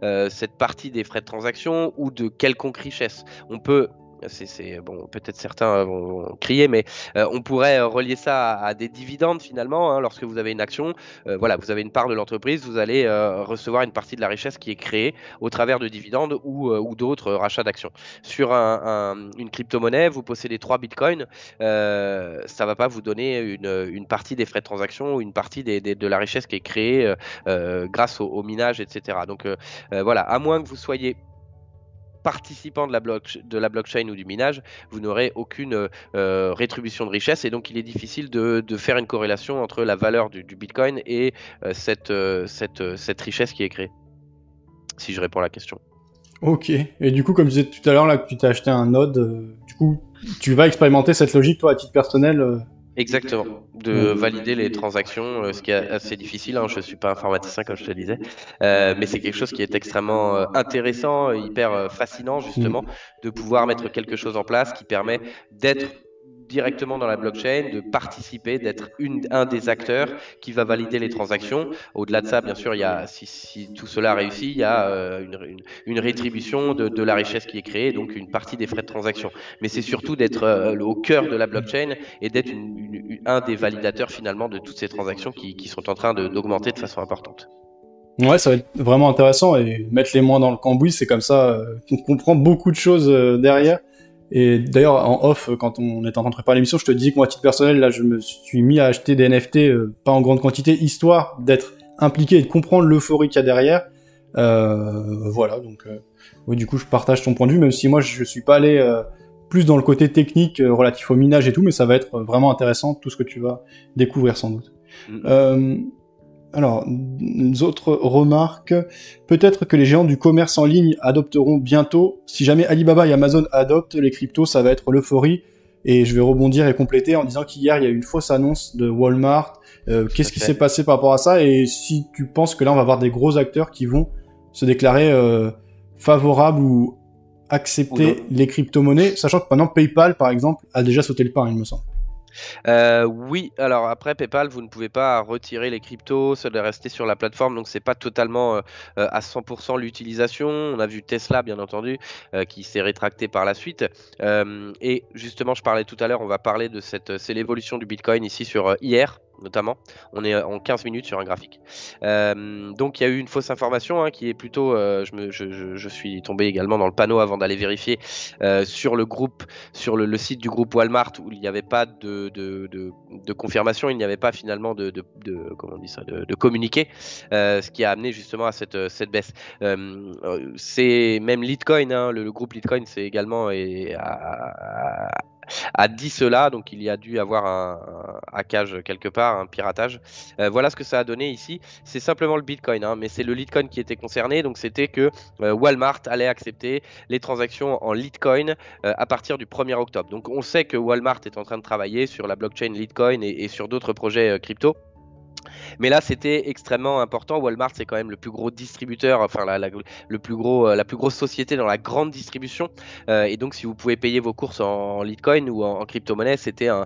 euh, cette partie des frais de transaction ou de quelconque richesse. On peut c'est bon, peut-être certains vont, crier, mais euh, on pourrait euh, relier ça à, des dividendes finalement. Hein, lorsque vous avez une action, euh, voilà, vous avez une part de l'entreprise, vous allez recevoir une partie de la richesse qui est créée au travers de dividendes ou, d'autres rachats d'actions. Sur un, une crypto-monnaie, vous possédez 3 bitcoins, ça va pas vous donner une, partie des frais de transaction ou une partie de la richesse qui est créée grâce au, minage, etc. Donc voilà, à moins que vous soyez participant de la, blockchain ou du minage, vous n'aurez aucune euh, rétribution de richesse et donc il est difficile de, faire une corrélation entre la valeur du, Bitcoin et euh, cette, euh, cette, richesse qui est créée. Si je réponds à la question. Ok. Et du coup, comme je disais tout à l'heure, là, tu t'as acheté un node, du coup, tu vas expérimenter cette logique, toi, à titre personnel Exactement, de valider les transactions, euh, ce qui est assez difficile. Hein. Je suis pas informaticien comme je te disais, euh, mais c'est quelque chose qui est extrêmement euh, intéressant, hyper fascinant justement, de pouvoir mettre quelque chose en place qui permet d'être directement dans la blockchain, de participer, d'être un des acteurs qui va valider les transactions. Au-delà de ça, bien sûr, il y a, si, tout cela réussit, il y a euh, une, rétribution de, la richesse qui est créée, donc une partie des frais de transaction. Mais c'est surtout d'être euh, au cœur de la blockchain et d'être un des validateurs finalement de toutes ces transactions qui, sont en train d'augmenter de, façon importante. Ouais, ça va être vraiment intéressant et mettre les mains dans le cambouis, c'est comme ça euh, qu'on comprend beaucoup de choses derrière. Et d'ailleurs, en off, quand on est en train de préparer l'émission, je te dis que moi, à titre personnel, là, je me suis mis à acheter des NFT, euh, pas en grande quantité, histoire d'être impliqué et de comprendre l'euphorie qu'il y a derrière. Euh, voilà, donc euh, oui, du coup, je partage ton point de vue, même si moi, je suis pas allé euh, plus dans le côté technique relatif au minage et tout, mais ça va être vraiment intéressant tout ce que tu vas découvrir sans doute. Mm. Alors, autres remarques. Peut-être que les géants du commerce en ligne adopteront bientôt. Si jamais Alibaba et Amazon adoptent les cryptos, ça va être l'euphorie. Et je vais rebondir et compléter en disant qu'hier, il y a eu une fausse annonce de Walmart. Euh, qu'est-ce qui s'est passé par rapport à ça? Et si tu penses que là, on va avoir des gros acteurs qui vont se déclarer euh, favorables ou accepter les crypto-monnaies, sachant que maintenant PayPal, par exemple, a déjà sauté le pas, il me semble. Euh, oui, alors après PayPal, vous ne pouvez pas retirer les cryptos, ça doit rester sur la plateforme, donc c'est pas totalement euh, euh, à 100% l'utilisation. On a vu Tesla, bien entendu, qui s'est rétracté par la suite. et justement, je parlais tout à l'heure, on va parler de cette, c'est l'évolution du Bitcoin ici sur hier notamment. On est en 15 minutes sur un graphique. Euh, donc il y a eu une fausse information hein, qui est plutôt, euh, je, suis tombé également dans le panneau avant d'aller vérifier euh, sur le groupe, sur le, site du groupe Walmart où il n'y avait pas de, confirmation, il n'y avait pas finalement de, comment on dit de, communiqué, ce qui a amené justement à cette, baisse. c'est même Litecoin, hein, le, groupe Litecoin, c'est également à, a dit cela, donc il y a dû avoir un, hackage quelque part, un piratage. Euh, voilà ce que ça a donné ici. C'est simplement le Bitcoin, hein, mais c'est le Litecoin qui était concerné, donc c'était que euh, Walmart allait accepter les transactions en Litecoin euh, à partir du 1er octobre. Donc on sait que Walmart est en train de travailler sur la blockchain Litecoin et sur d'autres projets crypto. Mais là, c'était extrêmement important. Walmart, c'est quand même le plus gros distributeur, enfin la, le plus gros, euh, la plus grosse société dans la grande distribution. Euh, et donc, si vous pouvez payer vos courses en, Litecoin ou en, crypto-monnaie, c'était un,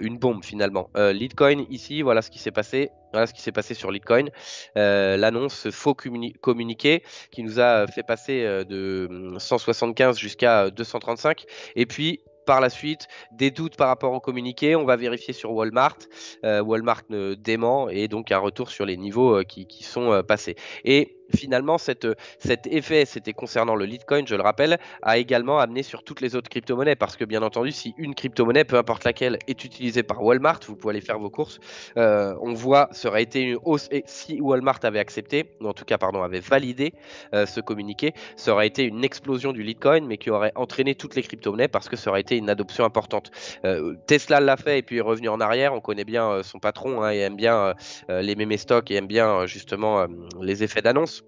une bombe finalement. Euh, Litecoin, ici, voilà ce qui s'est passé. Voilà ce qui s'est passé sur Litecoin. L'annonce faux communiqué qui nous a fait passer de 175 jusqu'à 235. Et puis, par la suite des doutes par rapport au communiqué. On va vérifier sur Walmart. Euh, Walmart dément et donc un retour sur les niveaux euh, qui, qui, sont euh, passés. Et finalement, cette, cet effet, c'était concernant le Litecoin, je le rappelle, a également amené sur toutes les autres crypto-monnaies. Parce que bien entendu, si une crypto-monnaie, peu importe laquelle, est utilisée par Walmart, vous pouvez aller faire vos courses. Euh, on voit, ça aurait été une hausse. Et si Walmart avait accepté, ou en tout cas, pardon, avait validé euh, ce communiqué, ça aurait été une explosion du Litecoin, mais qui aurait entraîné toutes les crypto-monnaies parce que ça aurait été une adoption importante. Euh, Tesla l'a fait et puis est revenu en arrière. On connaît bien son patron hein, et aime bien les mémé stocks et aime bien justement les effets d'annonce.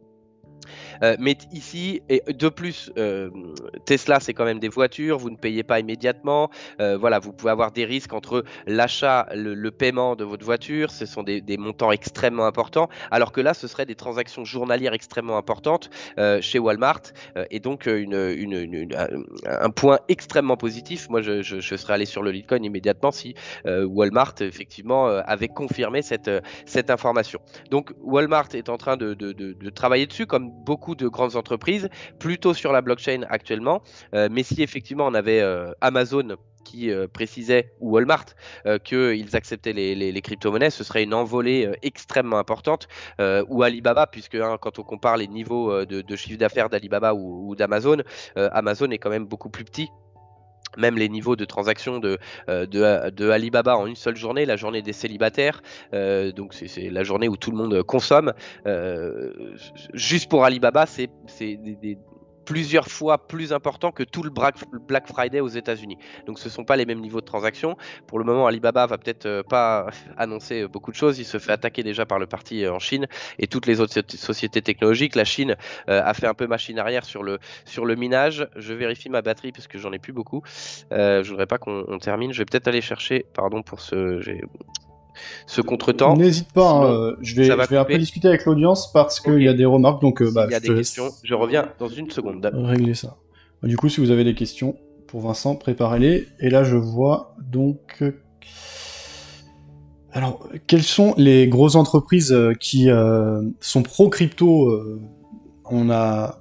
Euh, mais ici, et de plus, euh, Tesla, c'est quand même des voitures, vous ne payez pas immédiatement. Euh, voilà, vous pouvez avoir des risques entre l'achat, le, paiement de votre voiture, ce sont des, montants extrêmement importants, alors que là, ce serait des transactions journalières extrêmement importantes chez Walmart, et donc un point extrêmement positif. Moi, je, serais allé sur le Litecoin immédiatement si Walmart, effectivement, avait confirmé cette, information. Donc, Walmart est en train de, de travailler dessus, comme beaucoup de grandes entreprises, plutôt sur la blockchain actuellement. Euh, mais si effectivement on avait euh, Amazon qui euh, précisait, ou Walmart, qu'ils acceptaient les, crypto-monnaies, ce serait une envolée extrêmement importante, ou Alibaba, puisque hein, quand on compare les niveaux de, chiffre d'affaires d'Alibaba ou, d'Amazon, Amazon est quand même beaucoup plus petit même les niveaux de transactions de, de, Alibaba en une seule journée, la journée des célibataires, donc c'est la journée où tout le monde consomme. juste pour Alibaba, c'est des, plusieurs fois plus important que tout le Black Friday aux États-Unis. Donc ce ne sont pas les mêmes niveaux de transaction. Pour le moment, Alibaba va peut-être euh, pas annoncer beaucoup de choses. Il se fait attaquer déjà par le parti euh, en Chine et toutes les autres sociétés technologiques. La Chine euh, a fait un peu machine arrière sur le, sur le minage. Je vérifie ma batterie parce que j'en ai plus beaucoup. Euh, je voudrais pas qu'on termine. Je vais peut-être aller chercher, pardon pour ce, ce contretemps. N'hésite pas, hein, je vais, je vais un peu discuter avec l'audience parce qu'il y a des remarques, donc euh, bah, Il y a des questions, je reviens dans une seconde. Régler ça. Bah, du coup, si vous avez des questions pour Vincent, préparez-les. Et là, je vois donc... Alors, quelles sont les grosses entreprises euh, qui euh, sont pro-crypto On a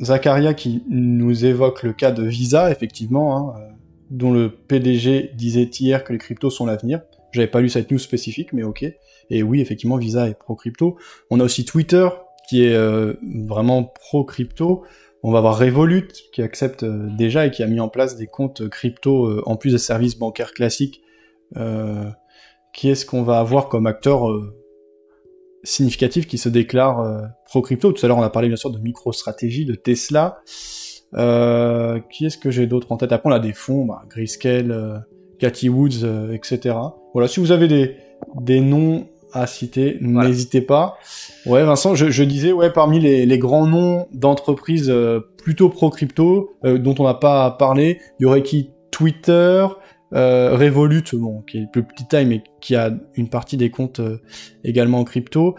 Zacharia qui nous évoque le cas de Visa, effectivement, hein, dont le PDG disait hier que les cryptos sont l'avenir. J'avais pas lu cette news spécifique, mais ok. Et oui, effectivement, Visa est pro-crypto. On a aussi Twitter, qui est euh, vraiment pro-crypto. On va avoir Revolut, qui accepte euh, déjà et qui a mis en place des comptes crypto euh, en plus des services bancaires classiques. qui est-ce qu'on va avoir comme acteur significatif qui se déclare pro-crypto? Tout à l'heure, on a parlé bien sûr de MicroStrategy, de Tesla. qui est-ce que j'ai d'autre en tête? Après, on a des fonds, bah, Cathy Woods, etc. Voilà, si vous avez des, des noms à citer, n'hésitez pas. Ouais, Vincent, je, disais, ouais, parmi les, grands noms d'entreprises euh, plutôt pro-crypto, euh, dont on n'a pas parlé, il y aurait qui? Twitter, euh, Revolut, bon, qui est le petit taille, mais qui a une partie des comptes également en crypto,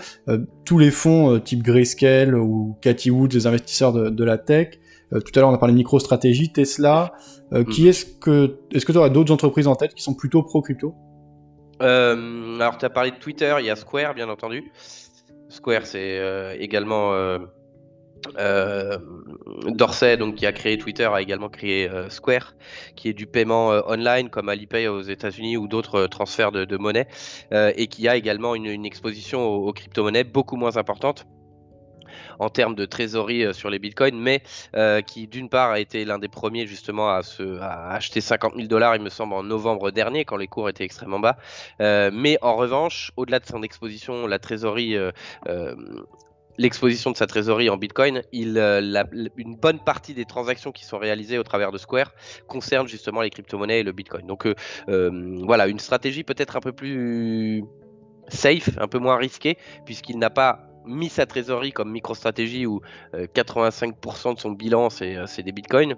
tous les fonds type Grayscale ou Cathy Woods, les investisseurs de, la tech, tout à l'heure on a parlé de MicroStratégie, Tesla, qui mm. est-ce que est-ce que tu auras d'autres entreprises en tête qui sont plutôt pro-crypto? Euh, alors, tu as parlé de Twitter, il y a Square, bien entendu. Square, c'est euh, également euh, Dorsey, donc qui a créé Twitter, a également créé Square, qui est du paiement online comme Alipay aux États-Unis ou d'autres transferts de, monnaie, et qui a également une, exposition aux crypto-monnaies beaucoup moins importante en termes de trésorerie euh, sur les bitcoins, mais euh, qui d'une part a été l'un des premiers justement à, se, acheter 50 000 dollars, il me semble, en novembre dernier, quand les cours étaient extrêmement bas. Euh, mais en revanche, au-delà de son exposition, la trésorerie l'exposition de sa trésorerie en Bitcoin, une bonne partie des transactions qui sont réalisées au travers de Square concernent justement les crypto-monnaies et le Bitcoin. Donc voilà, une stratégie peut-être un peu plus safe, un peu moins risquée, puisqu'il n'a pas mis sa trésorerie comme micro-stratégie où 85% euh, de son bilan euh, c'est des bitcoins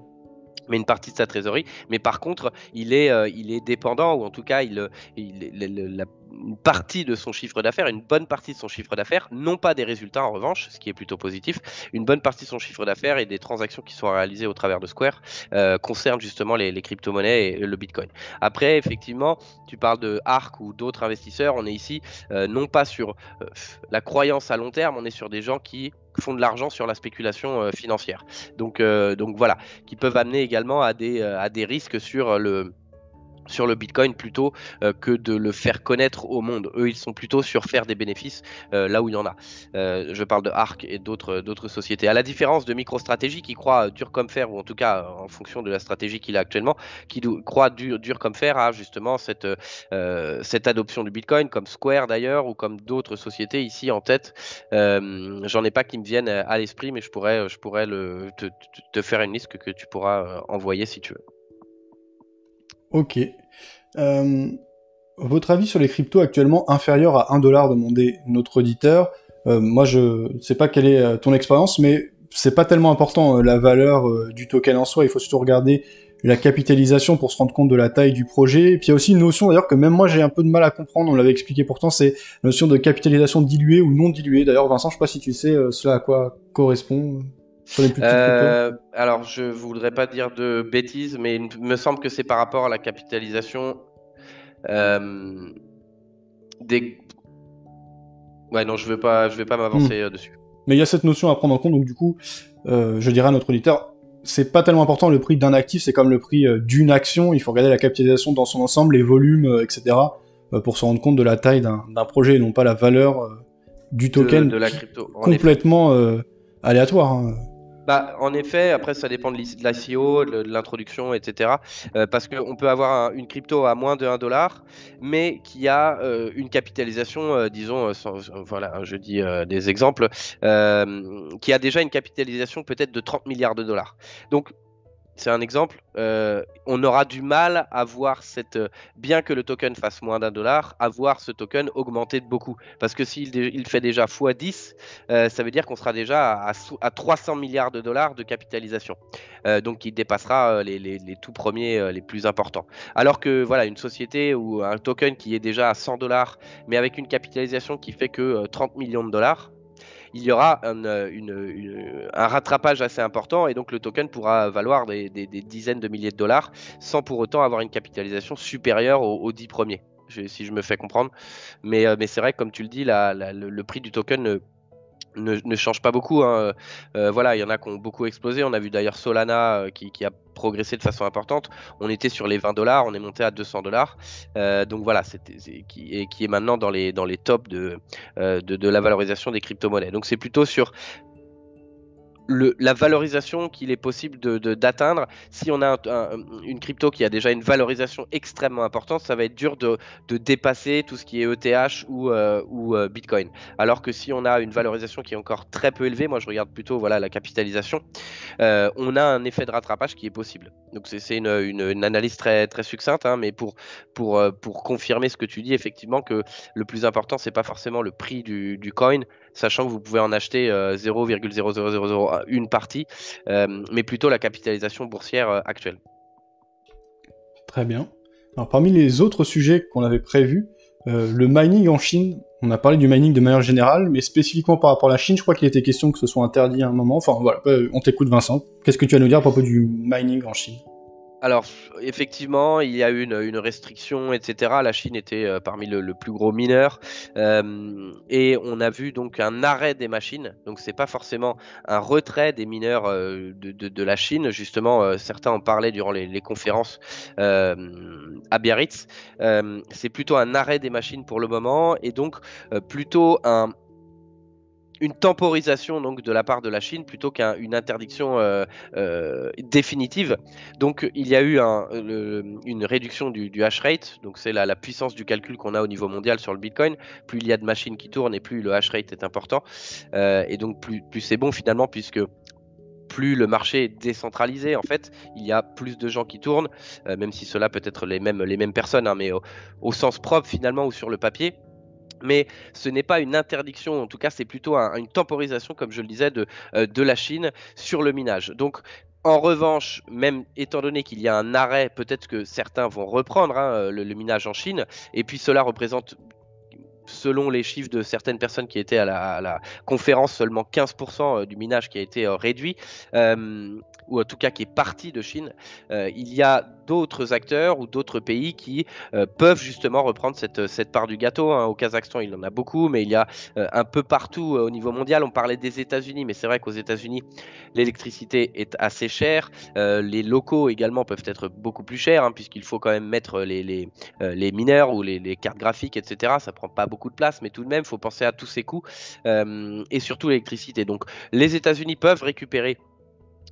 mais une partie de sa trésorerie. Mais par contre, il est, euh, il est dépendant, ou en tout cas, il, il, la, une partie de son chiffre d'affaires, une bonne partie de son chiffre d'affaires, non pas des résultats en revanche, ce qui est plutôt positif, une bonne partie de son chiffre d'affaires et des transactions qui sont réalisées au travers de Square euh, concernent justement les, crypto-monnaies et le Bitcoin. Après, effectivement, tu parles de ARC ou d'autres investisseurs, on est ici euh, non pas sur euh, la croyance à long terme, on est sur des gens qui font de l'argent sur la spéculation financière. Donc, voilà, qui peuvent amener également à des risques sur le sur le Bitcoin plutôt euh, que de le faire connaître au monde. Eux, ils sont plutôt sur faire des bénéfices euh, là où il y en a. Euh, je parle de Arc et d'autres sociétés. À la différence de MicroStrategy qui croit dur comme fer, ou en tout cas en fonction de la stratégie qu'il a actuellement, qui croit dur, comme fer à justement cette, adoption du Bitcoin, comme Square d'ailleurs, ou comme d'autres sociétés ici en tête. J'en ai pas qui me viennent à l'esprit, mais je pourrais, te, faire une liste que tu pourras envoyer si tu veux. Ok. Euh, votre avis sur les cryptos actuellement inférieurs à 1 dollar demandé notre auditeur. Euh, moi, je sais pas quelle est euh, ton expérience, mais c'est pas tellement important la valeur du token en soi. Il faut surtout regarder la capitalisation pour se rendre compte de la taille du projet. Et puis il y a aussi une notion d'ailleurs que même moi j'ai un peu de mal à comprendre. On l'avait expliqué pourtant, c'est la notion de capitalisation diluée ou non diluée. D'ailleurs, Vincent, je sais pas si tu sais cela à quoi correspond. Euh, alors, je voudrais pas dire de bêtises, mais il me semble que c'est par rapport à la capitalisation euh, des. Ouais, non, je veux pas, je vais pas m'avancer euh, dessus. Mais il y a cette notion à prendre en compte, donc du coup, je dirais à notre auditeur, c'est pas tellement important le prix d'un actif, c'est comme le prix d'une action. Il faut regarder la capitalisation dans son ensemble, les volumes, etc., pour se rendre compte de la taille d'un projet et non pas la valeur du token de, la crypto. complètement aléatoire. Hein. Bah, en effet, après, ça dépend de l'ICO, de l'introduction, etc. Euh, parce qu'on peut avoir une crypto à moins de 1 dollar, mais qui a euh, une capitalisation, euh, disons, voilà, je dis des exemples, qui a déjà une capitalisation peut-être de 30 milliards de dollars. Donc, c'est un exemple, euh, on aura du mal à voir cette, euh, bien que le token fasse moins d'un dollar, à voir ce token augmenter de beaucoup. Parce que s'il il fait déjà x10, euh, ça veut dire qu'on sera déjà à, à, 300 milliards de dollars de capitalisation. donc il dépassera les, tout premiers, les plus importants. Alors que voilà, une société ou un token qui est déjà à 100 dollars, mais avec une capitalisation qui fait que 30 millions de dollars, il y aura euh, un, rattrapage assez important et donc le token pourra valoir des, dizaines de milliers de dollars sans pour autant avoir une capitalisation supérieure aux, 10 premiers, si je me fais comprendre. Mais, euh, c'est vrai, comme tu le dis, le, prix du token ne, change pas beaucoup. Hein. Euh, voilà, il y en a qui ont beaucoup explosé. On a vu d'ailleurs Solana euh, qui, a progressé de façon importante. On était sur les 20 dollars, on est monté à 200 dollars. Euh, donc voilà, qui, est, qui est maintenant dans les, dans les tops de, de, la valorisation des crypto-monnaies. Donc c'est plutôt sur la valorisation qu'il est possible d'atteindre. De, si on a une crypto qui a déjà une valorisation extrêmement importante, ça va être dur de, dépasser tout ce qui est ETH ou, euh, euh, Bitcoin. Alors que si on a une valorisation qui est encore très peu élevée, moi je regarde plutôt voilà, la capitalisation, euh, on a un effet de rattrapage qui est possible. Donc c'est une, analyse très, très succincte, hein, mais pour, pour, pour confirmer ce que tu dis, effectivement, que le plus important, c'est pas forcément le prix du coin, sachant que vous pouvez en acheter 0,0001 euh, partie, euh, mais plutôt la capitalisation boursière euh, actuelle. Très bien. Alors parmi les autres sujets qu'on avait prévus, le mining en Chine, on a parlé du mining de manière générale, mais spécifiquement par rapport à la Chine, je crois qu'il était question que ce soit interdit à un moment. Enfin voilà, on t'écoute Vincent. Qu'est-ce que tu as à nous dire à propos du mining en Chine? Alors, effectivement, il y a eu une, restriction, etc. La Chine était euh, parmi le, plus gros mineur. Euh, et on a vu donc un arrêt des machines. Donc, c'est pas forcément un retrait des mineurs euh, de, la Chine. Justement, certains en parlaient durant les, les conférences à Biarritz. c'est plutôt un arrêt des machines pour le moment. Et donc, plutôt un, une temporisation donc de la part de la Chine plutôt qu'une interdiction euh, euh, définitive. Donc il y a eu une réduction du, hash rate, donc c'est la, puissance du calcul qu'on a au niveau mondial sur le Bitcoin. Plus il y a de machines qui tournent et plus le hash rate est important, euh, et donc plus, plus c'est bon finalement puisque plus le marché est décentralisé, en fait, il y a plus de gens qui tournent, même si cela peut être les mêmes, les mêmes personnes, hein, mais au, sens propre finalement ou sur le papier. Mais ce n'est pas une interdiction, en tout cas c'est plutôt une temporisation, comme je le disais, de, euh, de la Chine sur le minage. Donc en revanche, même étant donné qu'il y a un arrêt, peut-être que certains vont reprendre hein, le, minage en Chine, et puis cela représente selon les chiffres de certaines personnes qui étaient à la, conférence, seulement 15% euh, du minage qui a été euh, réduit, ou en tout cas qui est parti de Chine. il y a d'autres acteurs ou d'autres pays qui euh, peuvent justement reprendre cette, cette part du gâteau. Hein. Au Kazakhstan, il en a beaucoup, mais il y a euh, un peu partout euh, au niveau mondial. On parlait des États-Unis, mais c'est vrai qu'aux États-Unis, l'électricité est assez chère. les locaux également peuvent être beaucoup plus chers, hein, puisqu'il faut quand même mettre les, les, les mineurs ou les, les, cartes graphiques, etc. Ça prend pas beaucoup de place, mais tout de même, il faut penser à tous ces coûts et surtout l'électricité. Donc, les États-Unis peuvent récupérer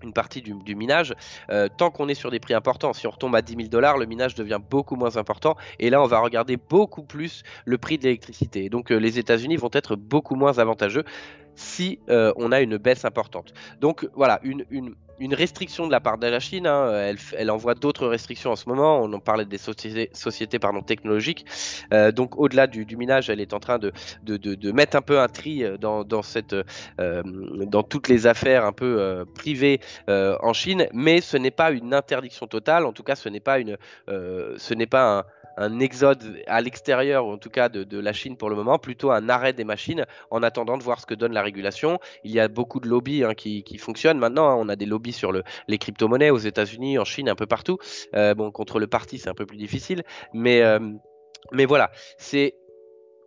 une partie du, minage, euh, tant qu'on est sur des prix importants. Si on retombe à 10 000 dollars, le minage devient beaucoup moins important. Et là, on va regarder beaucoup plus le prix de l'électricité. Donc, euh, les États-Unis vont être beaucoup moins avantageux si euh, on a une baisse importante. Donc, voilà, une, une une restriction de la part de la Chine. Hein, elle, envoie d'autres restrictions en ce moment. On en parlait des sociétés, technologiques. Euh, donc au-delà du, minage, elle est en train de, mettre un peu un tri euh, euh, dans toutes les affaires un peu privées en Chine. Mais ce n'est pas une interdiction totale. En tout cas, ce n'est pas, une, un, exode à l'extérieur, en tout cas de, la Chine pour le moment, plutôt un arrêt des machines en attendant de voir ce que donne la régulation. Il y a beaucoup de lobbies hein, qui, fonctionnent maintenant. Hein. On a des lobbies sur le, les crypto-monnaies aux États-Unis, en Chine, un peu partout. Euh, bon, contre le parti, c'est un peu plus difficile, mais euh, mais voilà, c'est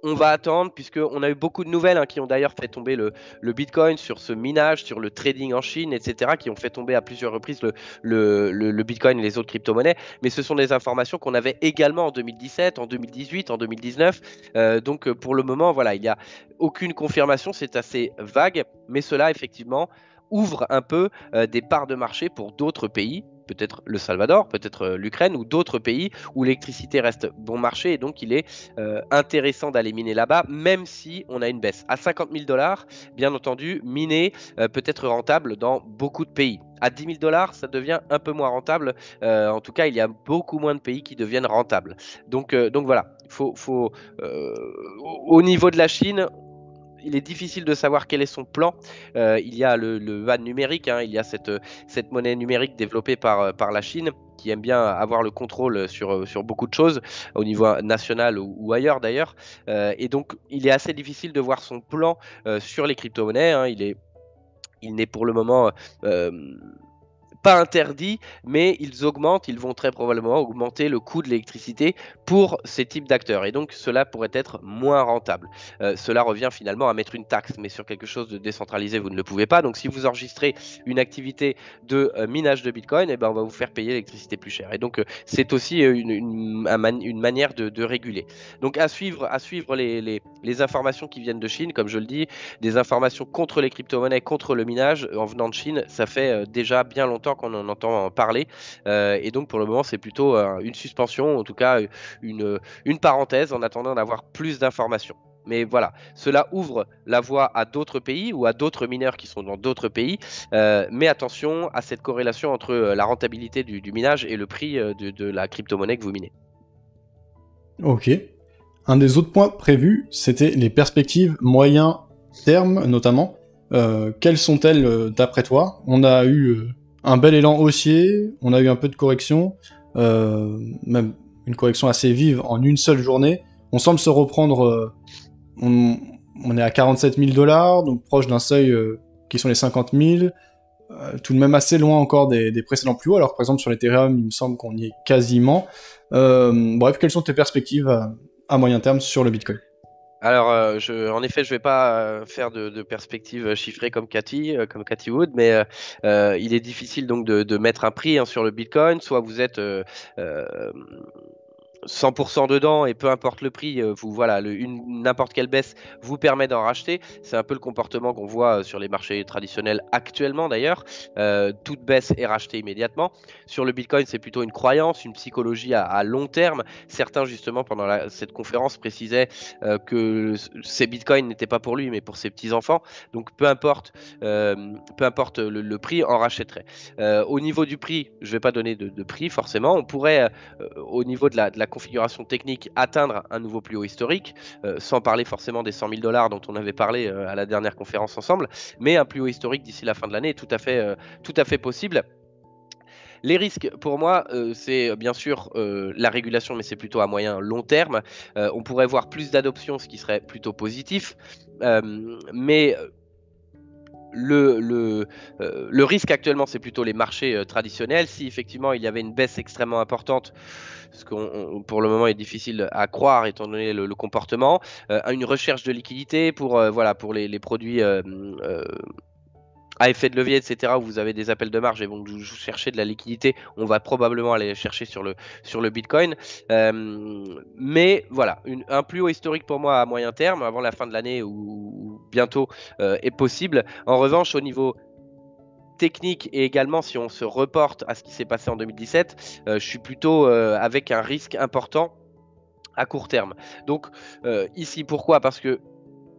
on va attendre, puisqu'on a eu beaucoup de nouvelles hein, qui ont d'ailleurs fait tomber le, Bitcoin sur ce minage, sur le trading en Chine, etc., qui ont fait tomber à plusieurs reprises le, Bitcoin et les autres crypto-monnaies. Mais ce sont des informations qu'on avait également en 2017, en 2018, en 2019. Euh, donc euh, pour le moment, voilà, il n'y a aucune confirmation, c'est assez vague, mais cela effectivement ouvre un peu euh, des parts de marché pour d'autres pays peut-être le Salvador, peut-être euh, l'Ukraine ou d'autres pays où l'électricité reste bon marché et donc il est euh, intéressant d'aller miner là-bas, même si on a une baisse. À 50 000 dollars, bien entendu, miner euh, peut être rentable dans beaucoup de pays. À 10 000 dollars, ça devient un peu moins rentable. en tout cas, il y a beaucoup moins de pays qui deviennent rentables. Donc, voilà, faut, faut au niveau de la Chine, il est difficile de savoir quel est son plan. Euh, il y a le, le numérique, hein, il y a cette, monnaie numérique développée par, par la Chine qui aime bien avoir le contrôle sur, sur beaucoup de choses, au niveau national ou, ailleurs d'ailleurs. Euh, et donc, il est assez difficile de voir son plan euh, sur les crypto-monnaies. Hein. Il n'est pour le moment pas interdits, mais ils augmentent, ils vont très probablement augmenter le coût de l'électricité pour ces types d'acteurs. Et donc cela pourrait être moins rentable. Euh, cela revient finalement à mettre une taxe, mais sur quelque chose de décentralisé, vous ne le pouvez pas. Donc si vous enregistrez une activité de euh, minage de Bitcoin, eh ben, on va vous faire payer l'électricité plus cher. Et donc euh, c'est aussi une, manière de, réguler. Donc à suivre, à suivre les, informations qui viennent de Chine, comme je le dis, des informations contre les crypto-monnaies, contre le minage en venant de Chine, ça fait déjà bien longtemps qu'on en entend parler. Euh, et donc pour le moment, c'est plutôt euh, une suspension, en tout cas une, une parenthèse en attendant d'avoir plus d'informations. Mais voilà, cela ouvre la voie à d'autres pays ou à d'autres mineurs qui sont dans d'autres pays. Euh, mais attention à cette corrélation entre la rentabilité du, minage et le prix de, la crypto-monnaie que vous minez. Ok. Un des autres points prévus, c'était les perspectives moyen terme, notamment. quelles sont-elles d'après toi? On a eu un bel élan haussier, on a eu un peu de correction, euh, même une correction assez vive en une seule journée. On semble se reprendre, euh, on, est à 47 000 dollars, donc proche d'un seuil euh, qui sont les 50 000, tout de même assez loin encore des, précédents plus hauts, alors par exemple sur l'Ethereum, il me semble qu'on y est quasiment. bref, quelles sont tes perspectives à moyen terme sur le Bitcoin? Alors, euh, je, en effet, je vais pas euh, faire de, de perspectives chiffrées comme Cathy, euh, comme Cathy Wood, mais il est difficile donc de, de mettre un prix hein, sur le Bitcoin. Soit vous êtes 100% dedans et peu importe le prix, euh, vous voilà, n'importe quelle baisse vous permet d'en racheter. C'est un peu le comportement qu'on voit euh, sur les marchés traditionnels actuellement d'ailleurs. Euh, toute baisse est rachetée immédiatement. Sur le Bitcoin, c'est plutôt une croyance, une psychologie à, long terme. Certains justement pendant cette conférence précisaient que ces Bitcoins n'étaient pas pour lui mais pour ses petits enfants. Donc peu importe, peu importe le, prix, en rachèterait. au niveau du prix, je ne vais pas donner de, prix forcément. On pourrait au niveau de la, de la configuration technique atteindre un nouveau plus haut historique, euh, sans parler forcément des 100 000 dollars dont on avait parlé euh, à la dernière conférence ensemble, mais un plus haut historique d'ici la fin de l'année est tout à fait, euh, tout à fait possible. Les risques, pour moi, c'est bien sûr la régulation, mais c'est plutôt à moyen long terme. on pourrait voir plus d'adoption, ce qui serait plutôt positif. mais le, le, le, risque actuellement, c'est plutôt les marchés traditionnels. Si effectivement il y avait une baisse extrêmement importante, ce qu'on pour le moment est difficile à croire étant donné le, comportement, euh, une recherche de liquidité pour, euh, voilà, pour les, produits euh, à effet de levier, etc., où vous avez des appels de marge et vous cherchez de la liquidité, on va probablement aller chercher sur le, sur le Bitcoin. mais voilà, un plus haut historique pour moi à moyen terme, avant la fin de l'année ou, bientôt, est possible. En revanche, au niveau technique et également si on se reporte à ce qui s'est passé en 2017, euh, je suis plutôt euh, avec un risque important à court terme. Donc euh, ici pourquoi? Parce que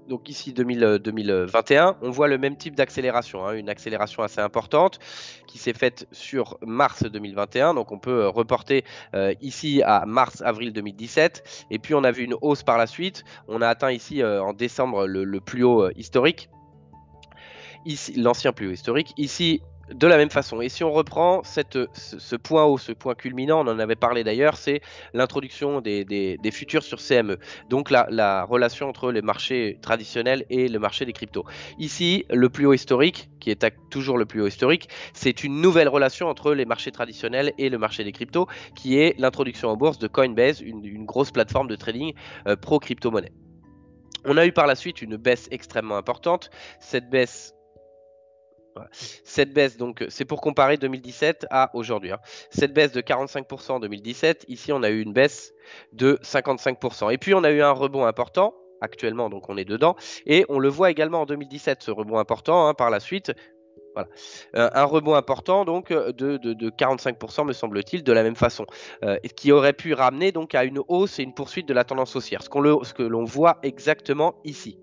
donc ici 2021, on voit le même type d'accélération, hein, une accélération assez importante qui s'est faite sur mars 2021. Donc on peut reporter ici à mars-avril 2017. Et puis on a vu une hausse par la suite. On a atteint ici en décembre le plus haut historique ici l'ancien plus haut historique. Ici, de la même façon. Et si on reprend ce, point haut, ce point culminant, on en avait parlé d'ailleurs, c'est l'introduction des, des, futurs sur CME. Donc la, la, relation entre les marchés traditionnels et le marché des cryptos. Ici, le plus haut historique, qui est toujours le plus haut historique, c'est une nouvelle relation entre les marchés traditionnels et le marché des cryptos, qui est l'introduction en bourse de Coinbase, une, grosse plateforme de trading euh, pro-crypto-monnaie. On a eu par la suite une baisse extrêmement importante. Cette baisse cette baisse, donc, c'est pour comparer 2017 à aujourd'hui. Hein. Cette baisse de 45% en 2017, ici, on a eu une baisse de 55%. Et puis, on a eu un rebond important. Actuellement, donc on est dedans. Et on le voit également en 2017, ce rebond important. Hein, par la suite, euh, un rebond important donc euh, de, 45% me semble-t-il de la même façon, euh, qui aurait pu ramener donc à une hausse et une poursuite de la tendance haussière, ce, que l'on voit exactement ici.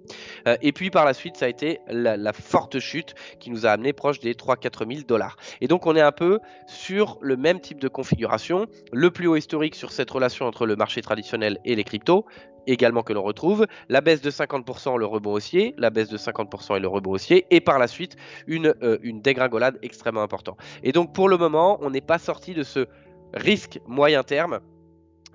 et puis par la suite, ça a été la, forte chute qui nous a amené proche des 3-4 000 dollars. Et donc on est un peu sur le même type de configuration, le plus haut historique sur cette relation entre le marché traditionnel et les cryptos, également que l'on retrouve, la baisse de 50%, le rebond haussier, la baisse de 50% et le rebond haussier, et par la suite une, euh, une dégringolade extrêmement importante. Et donc pour le moment, on n'est pas sorti de ce risque moyen terme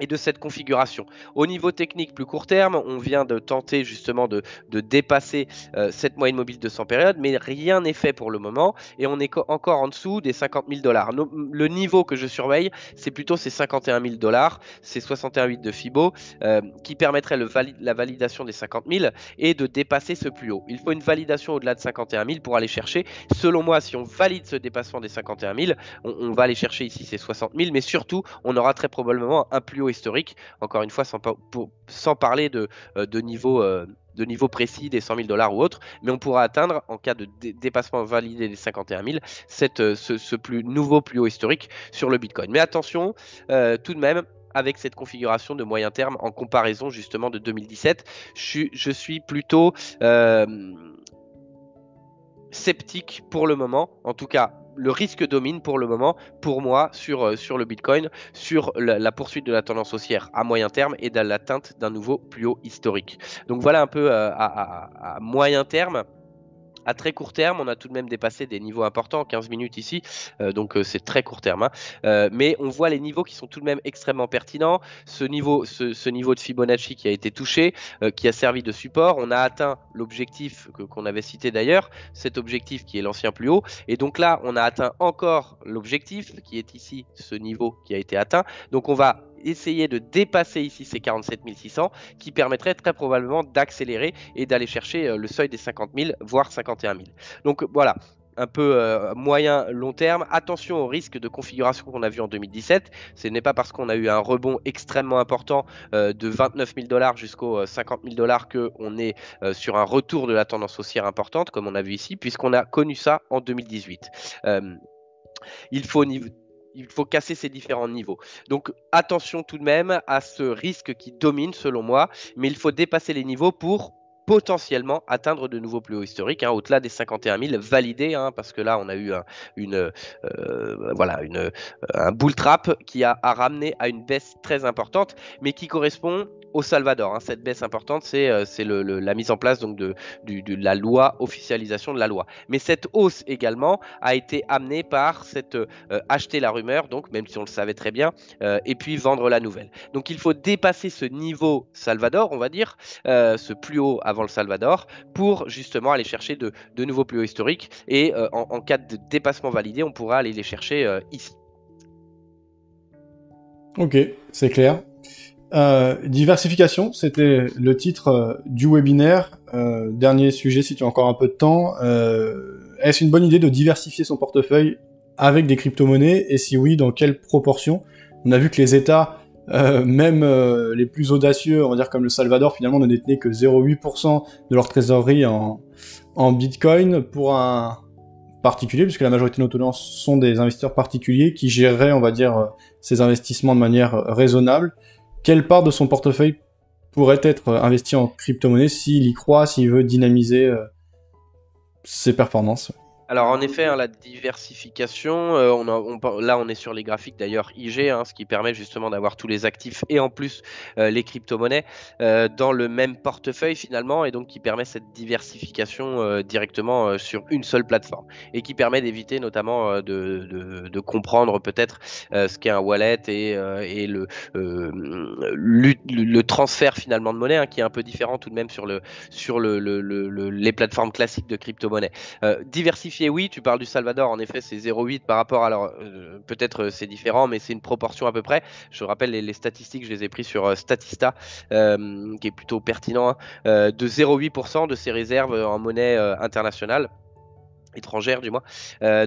et de cette configuration. Au niveau technique plus court terme, on vient de tenter justement de, dépasser euh, cette moyenne mobile de 100 périodes, mais rien n'est fait pour le moment et on est encore en dessous des 50 000 dollars. Le niveau que je surveille, c'est plutôt ces 51 000 dollars, ces 61,8 de FIBO, euh, qui permettrait le la validation des 50 000 et de dépasser ce plus haut. Il faut une validation au-delà de 51 000 pour aller chercher. Selon moi, si on valide ce dépassement des 51 000, on, on va aller chercher ici ces 60 000, mais surtout, on aura très probablement un plus haut historique, encore une fois sans, sans parler de, euh, de niveau euh, de niveau précis des 100 000 dollars ou autre, mais on pourra atteindre, en cas de dépassement validé des 51 000, cette, euh, ce, plus nouveau plus haut historique sur le Bitcoin. Mais attention, tout de même, avec cette configuration de moyen terme en comparaison justement de 2017, je, je suis plutôt sceptique pour le moment, en tout cas le risque domine pour le moment, pour moi, sur, euh, le Bitcoin, sur la, poursuite de la tendance haussière à moyen terme et dans l'atteinte d'un nouveau plus haut historique. Donc voilà un peu euh, à, moyen terme à très court terme, on a tout de même dépassé des niveaux importants, 15 minutes ici, euh, donc euh, c'est très court terme. Hein. Euh, mais on voit les niveaux qui sont tout de même extrêmement pertinents. Ce niveau, ce, niveau de Fibonacci qui a été touché, qui a servi de support, on a atteint l'objectif qu'on avait cité d'ailleurs, cet objectif qui est l'ancien plus haut. Et donc là, on a atteint encore l'objectif qui est ici, ce niveau qui a été atteint. Donc on va essayer de dépasser ici ces 47 600 qui permettrait très probablement d'accélérer et d'aller chercher euh, le seuil des 50 000 voire 51 000. Donc voilà, un peu euh, moyen long terme. Attention au risque de configuration qu'on a vu en 2017. Ce n'est pas parce qu'on a eu un rebond extrêmement important euh, de 29 000 dollars jusqu'aux 50 000 dollars qu'on est sur un retour de la tendance haussière importante, comme on a vu ici, puisqu'on a connu ça en 2018. il faut il faut casser ces différents niveaux. Donc attention tout de même à ce risque qui domine selon moi, mais il faut dépasser les niveaux pour potentiellement atteindre de nouveaux plus hauts historiques, hein, au-delà des 51 000 validés, hein, parce que là on a eu un, une, euh, voilà, une, un bull trap qui a, ramené à une baisse très importante, mais qui correspond au Salvador. Hein. Cette baisse importante, c'est euh, la mise en place donc, de, la loi, officialisation de la loi. Mais cette hausse également a été amenée par cette euh, acheter la rumeur, donc même si on le savait très bien, euh, et puis vendre la nouvelle. Donc il faut dépasser ce niveau Salvador, on va dire, ce plus haut avant le Salvador, pour justement aller chercher de, nouveaux plus hauts historiques. Et en, en, cas de dépassement validé, on pourra aller les chercher ici. Ok, c'est clair. Euh, diversification, c'était le titre euh, du webinaire. Euh, dernier sujet, si tu as encore un peu de temps. Est-ce une bonne idée de diversifier son portefeuille avec des crypto-monnaies? Et si oui, dans quelle proportion? On a vu que les États, même les plus audacieux, on va dire comme le Salvador, finalement ne détenaient que 0,8% de leur trésorerie en, Bitcoin pour un particulier, puisque la majorité de nos tenants sont des investisseurs particuliers qui géreraient, on va dire, ces investissements de manière raisonnable. Quelle part de son portefeuille pourrait être investi en crypto-monnaie s'il y croit, s'il veut dynamiser euh, ses performances alors en effet, hein, la diversification, euh, on là on est sur les graphiques d'ailleurs IG, hein, ce qui permet justement d'avoir tous les actifs et en plus euh, les crypto-monnaies euh, dans le même portefeuille finalement et donc qui permet cette diversification directement sur une seule plateforme et qui permet d'éviter notamment de, comprendre peut-être ce qu'est un wallet et, le, le, transfert finalement de monnaie hein, qui est un peu différent tout de même sur, le, sur le, les plateformes classiques de crypto-monnaie. Oui, tu parles du Salvador, en effet, c'est 0,8 par rapport à. Alors, euh, peut-être euh, c'est différent, mais c'est une proportion à peu près. Je rappelle les, statistiques, je les ai pris sur euh, Statista, qui est plutôt pertinent, hein, de 0,8% de ses réserves en monnaie internationale étrangère du moins.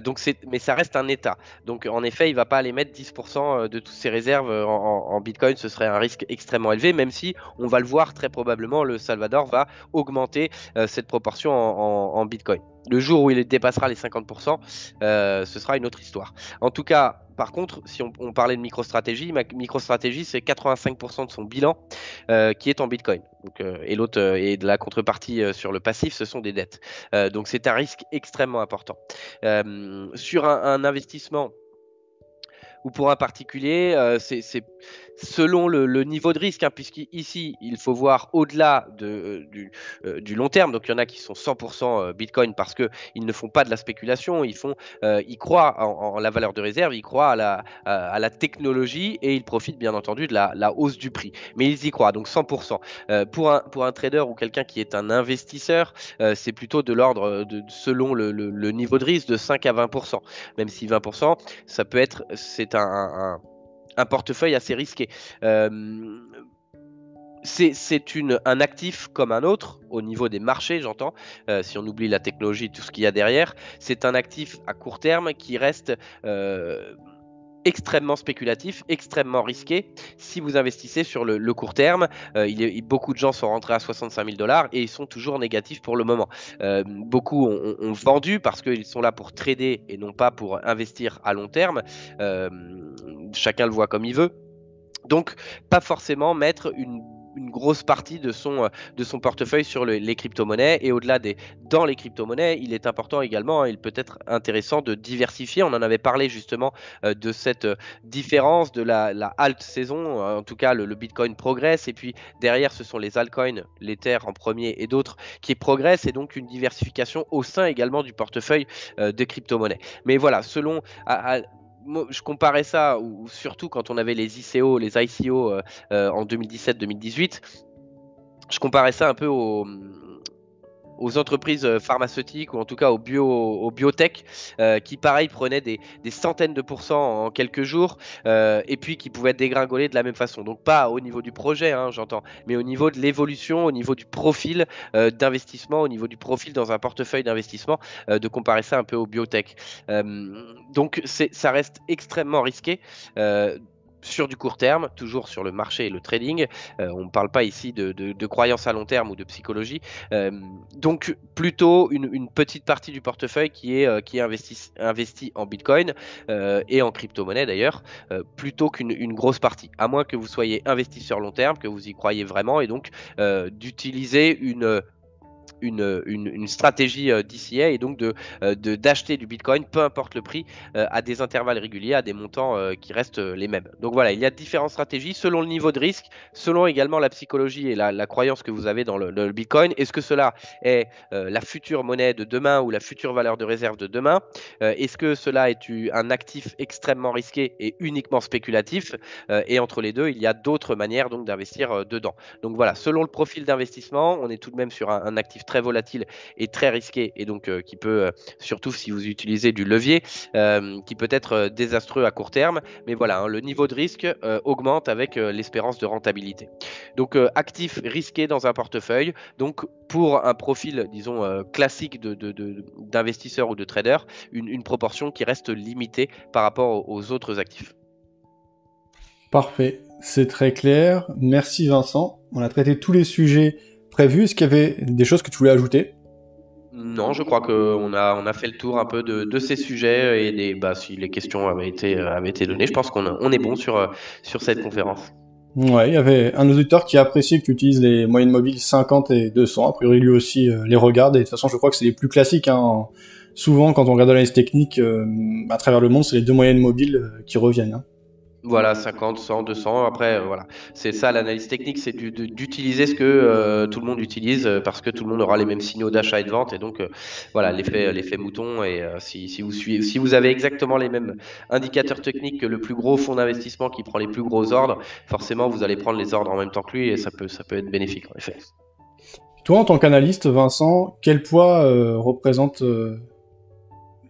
Donc mais ça reste un État. Donc en effet, il va pas aller mettre 10% euh, de toutes ses réserves en, Bitcoin. Ce serait un risque extrêmement élevé, même si on va le voir très probablement, le Salvador va augmenter cette proportion en, Bitcoin. Le jour où il dépassera les 50%, ce sera une autre histoire. En tout cas, par contre, si on, parlait de micro-stratégie, ma micro-stratégie, c'est 85% de son bilan euh, qui est en Bitcoin. Euh, et l'autre, euh, et de la contrepartie sur le passif, ce sont des dettes. donc c'est un risque extrêmement important. sur un investissement ou pour un particulier, c'est selon le, niveau de risque, hein, puisqu'ici, il faut voir au-delà de, du, long terme. Donc, il y en a qui sont 100% Bitcoin parce qu'ils ne font pas de la spéculation, ils, font, ils croient en, la valeur de réserve, ils croient à la, à la technologie et ils profitent bien entendu de la, la hausse du prix. Mais ils y croient, donc 100%. pour, un, pour un trader ou quelqu'un qui est un investisseur, c'est plutôt de l'ordre de, selon le, le, niveau de risque de 5 à 20%. Même si 20%, ça peut être, c'est un, portefeuille assez risqué. Euh, c'est un actif comme un autre au niveau des marchés, j'entends. Euh, si on oublie la technologie, tout ce qu'il y a derrière, c'est un actif à court terme qui reste euh, extrêmement spéculatif, extrêmement risqué si vous investissez sur le, court terme. Euh, beaucoup de gens sont rentrés à 65 000 dollars et ils sont toujours négatifs pour le moment. Euh, beaucoup ont, vendu parce qu'ils sont là pour trader et non pas pour investir à long terme. Euh, chacun le voit comme il veut. Donc, pas forcément mettre une une grosse partie de son, euh, de son portefeuille sur les crypto-monnaies. Et au-delà des dans les crypto-monnaies, il est important également, hein, il peut être intéressant de diversifier. On en avait parlé justement euh, de cette euh, différence de la, alt saison. En tout cas, le, Bitcoin progresse. Et puis derrière, ce sont les altcoins, l'Ether en premier et d'autres qui progressent. Et donc une diversification au sein également du portefeuille de crypto-monnaies. Mais voilà, selon je comparais ça, ou, surtout quand on avait les ICO, les ICO euh, euh, en 2017-2018, je comparais ça un peu au, aux entreprises euh, pharmaceutiques ou en tout cas aux, bio, aux biotech euh, qui pareil prenaient des, centaines de pourcents en quelques jours euh, et puis qui pouvaient dégringoler de la même façon. Donc pas au niveau du projet, hein, j'entends, mais au niveau de l'évolution, au niveau du profil d'investissement, au niveau du profil dans un portefeuille d'investissement, de comparer ça un peu aux biotech. donc ça reste extrêmement risqué sur du court terme, toujours sur le marché et le trading. Euh, on ne parle pas ici de, de, croyances à long terme ou de psychologie. Euh, donc plutôt une, petite partie du portefeuille qui est, euh, qui est investi, investi en Bitcoin et en crypto-monnaie d'ailleurs, plutôt qu'une grosse partie. À moins que vous soyez investi sur long terme, que vous y croyez vraiment et donc d'utiliser une une, une, stratégie euh, d'ICA et donc euh, de d'acheter du Bitcoin, peu importe le prix, euh, à des intervalles réguliers, à des montants qui restent les mêmes. Donc voilà, il y a différentes stratégies selon le niveau de risque, selon également la psychologie et la, croyance que vous avez dans le, Bitcoin. Est-ce que cela est la future monnaie de demain ou la future valeur de réserve de demain? Est-ce que cela est un actif extrêmement risqué et uniquement spéculatif? Et entre les deux, il y a d'autres manières donc d'investir dedans. Donc voilà, selon le profil d'investissement, on est tout de même sur un actif très volatile et très risqué et donc euh, qui peut, euh, surtout si vous utilisez du levier, euh, qui peut être désastreux à court terme. Mais voilà, hein, le niveau de risque augmente avec l'espérance de rentabilité. Donc actif risqué dans un portefeuille. Donc pour un profil, disons, classique d'investisseur de, ou de trader, une proportion qui reste limitée par rapport aux autres actifs. Parfait, c'est très clair. Merci Vincent. On a traité tous les sujets prévu. Est-ce qu'il y avait des choses que tu voulais ajouter? Non, je crois qu'on a, on a fait le tour un peu de, ces sujets et des, bah, si les questions avaient été, avaient été données, je pense qu'on on est bon sur, sur cette conférence. Ouais, il y avait un auditeur qui apprécié que tu utilises les moyennes mobiles 50 et 200. A priori, lui aussi euh, les regarde. Et de toute façon, je crois que c'est les plus classiques. Hein. Souvent, quand on regarde l'analyse technique euh, à travers le monde, c'est les deux moyennes mobiles euh, qui reviennent. Hein. Voilà, 50, 100, 200. Après, euh, voilà, c'est ça l'analyse technique, c'est d'utiliser ce que euh, tout le monde utilise euh, parce que tout le monde aura les mêmes signaux d'achat et de vente et donc voilà l'effet l'effet mouton. Et si, si, vous suivez, si vous avez exactement les mêmes indicateurs techniques que le plus gros fonds d'investissement qui prend les plus gros ordres, forcément vous allez prendre les ordres en même temps que lui et ça peut ça peut être bénéfique en effet. Toi, en tant qu'analyste, Vincent, quel poids représente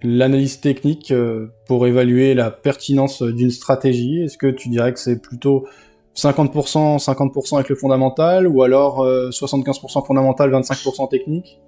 l'analyse technique euh, pour évaluer la pertinence d'une stratégie Est-ce que tu dirais que c'est plutôt 50%, 50% avec le fondamental ou alors 75% euh, fondamental, 25% technique?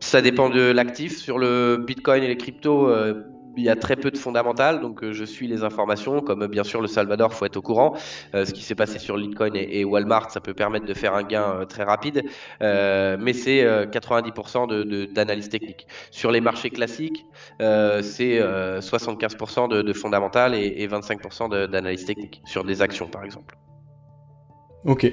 Ça dépend de l'actif. Sur le Bitcoin et les cryptos, euh, il y a très peu de fondamentales, donc euh, je suis les informations, comme euh, bien sûr le Salvador, faut être au courant. Euh, ce qui s'est passé sur Bitcoin et, Walmart, ça peut permettre de faire un gain très rapide, mais c'est 90% d'analyse technique. Sur les marchés classiques, c'est 75% de, de fondamentales et 25% d'analyse technique, sur des actions par exemple. Ok.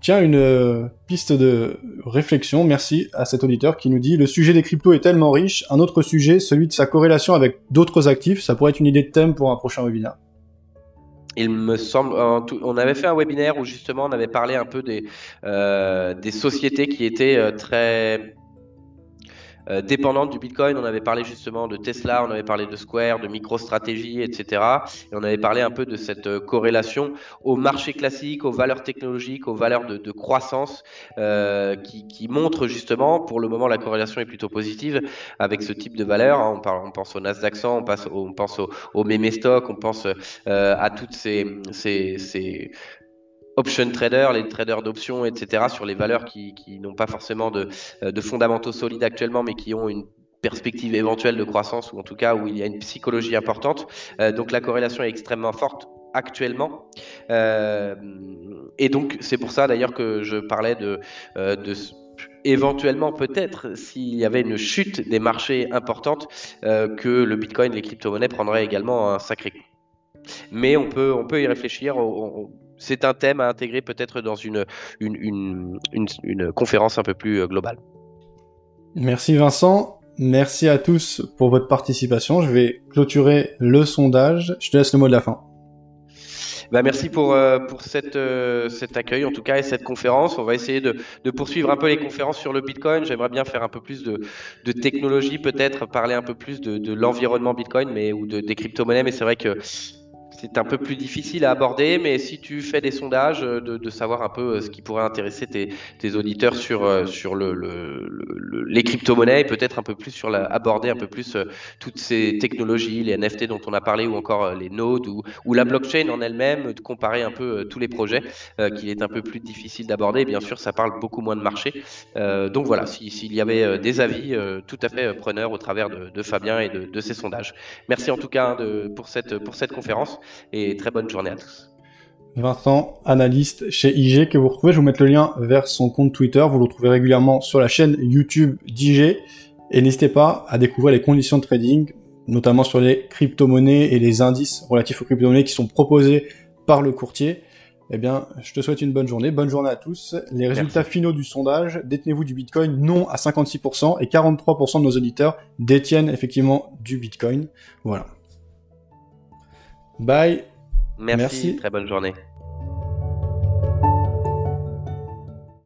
Tiens, une euh, piste de réflexion, merci à cet auditeur qui nous dit le sujet des cryptos est tellement riche, un autre sujet, celui de sa corrélation avec d'autres actifs, ça pourrait être une idée de thème pour un prochain webinaire. il me semble, on avait fait un webinaire où justement on avait parlé un peu des, des sociétés qui étaient très euh, dépendante du Bitcoin. On avait parlé justement de Tesla, on avait parlé de Square, de MicroStrategy, etc. Et on avait parlé un peu de cette euh, corrélation au marché classique, aux valeurs technologiques, aux valeurs de, croissance euh, qui, montrent justement, pour le moment, la corrélation est plutôt positive avec ce type de valeurs. Hein. On, pense au Nasdaq 100, on, pense au, au meme stock, on pense à toutes ces option traders, les traders d'options, etc., sur les valeurs qui, n'ont pas forcément de, euh, de, fondamentaux solides actuellement, mais qui ont une perspective éventuelle de croissance, ou en tout cas où il y a une psychologie importante. Euh, donc la corrélation est extrêmement forte actuellement. Euh, et donc c'est pour ça d'ailleurs que je parlais de, de éventuellement peut-être s'il y avait une chute des marchés importante, que le Bitcoin, les crypto-monnaies prendraient également un sacré coup. Mais on peut, on peut y réfléchir c'est un thème à intégrer peut-être dans une, une, conférence un peu plus euh, globale. Merci Vincent. Merci à tous pour votre participation. Je vais clôturer le sondage. Je te laisse le mot de la fin. Bah merci pour, euh, pour cette, euh, cet accueil en tout cas et cette conférence. On va essayer de, poursuivre un peu les conférences sur le Bitcoin. J'aimerais bien faire un peu plus de, de technologie peut-être, parler un peu plus de, l'environnement Bitcoin mais, ou de, des crypto-monnaies. Mais c'est vrai que c'est un peu plus difficile à aborder, mais si tu fais des sondages, euh, de, savoir un peu euh, ce qui pourrait intéresser tes, auditeurs sur, euh, les crypto-monnaies peut-être un peu plus sur la, aborder un peu plus toutes ces technologies, les NFT dont on a parlé ou encore les nodes ou, la blockchain en elle-même, de comparer un peu tous les projets qu'il est un peu plus difficile d'aborder. Bien sûr, ça parle beaucoup moins de marché. donc voilà, s'il y avait des avis tout à fait preneurs au travers de, Fabien et de, de, ses sondages. Merci en tout cas cette, pour cette conférence et très bonne journée à tous. Vincent, analyste chez IG que vous retrouvez. Je vous mettre le lien vers son compte Twitter. Vous le retrouvez régulièrement sur la chaîne YouTube d'IG. Et n'hésitez pas à découvrir les conditions de trading, notamment sur les crypto-monnaies et les indices relatifs aux crypto-monnaies qui sont proposés par le courtier. Eh bien, je te souhaite une bonne journée. Bonne journée à tous. Les résultats finaux du sondage, détenez-vous du Bitcoin Non à 56% et 43% de nos auditeurs détiennent effectivement du Bitcoin. Voilà. Bye. Merci. Très bonne journée.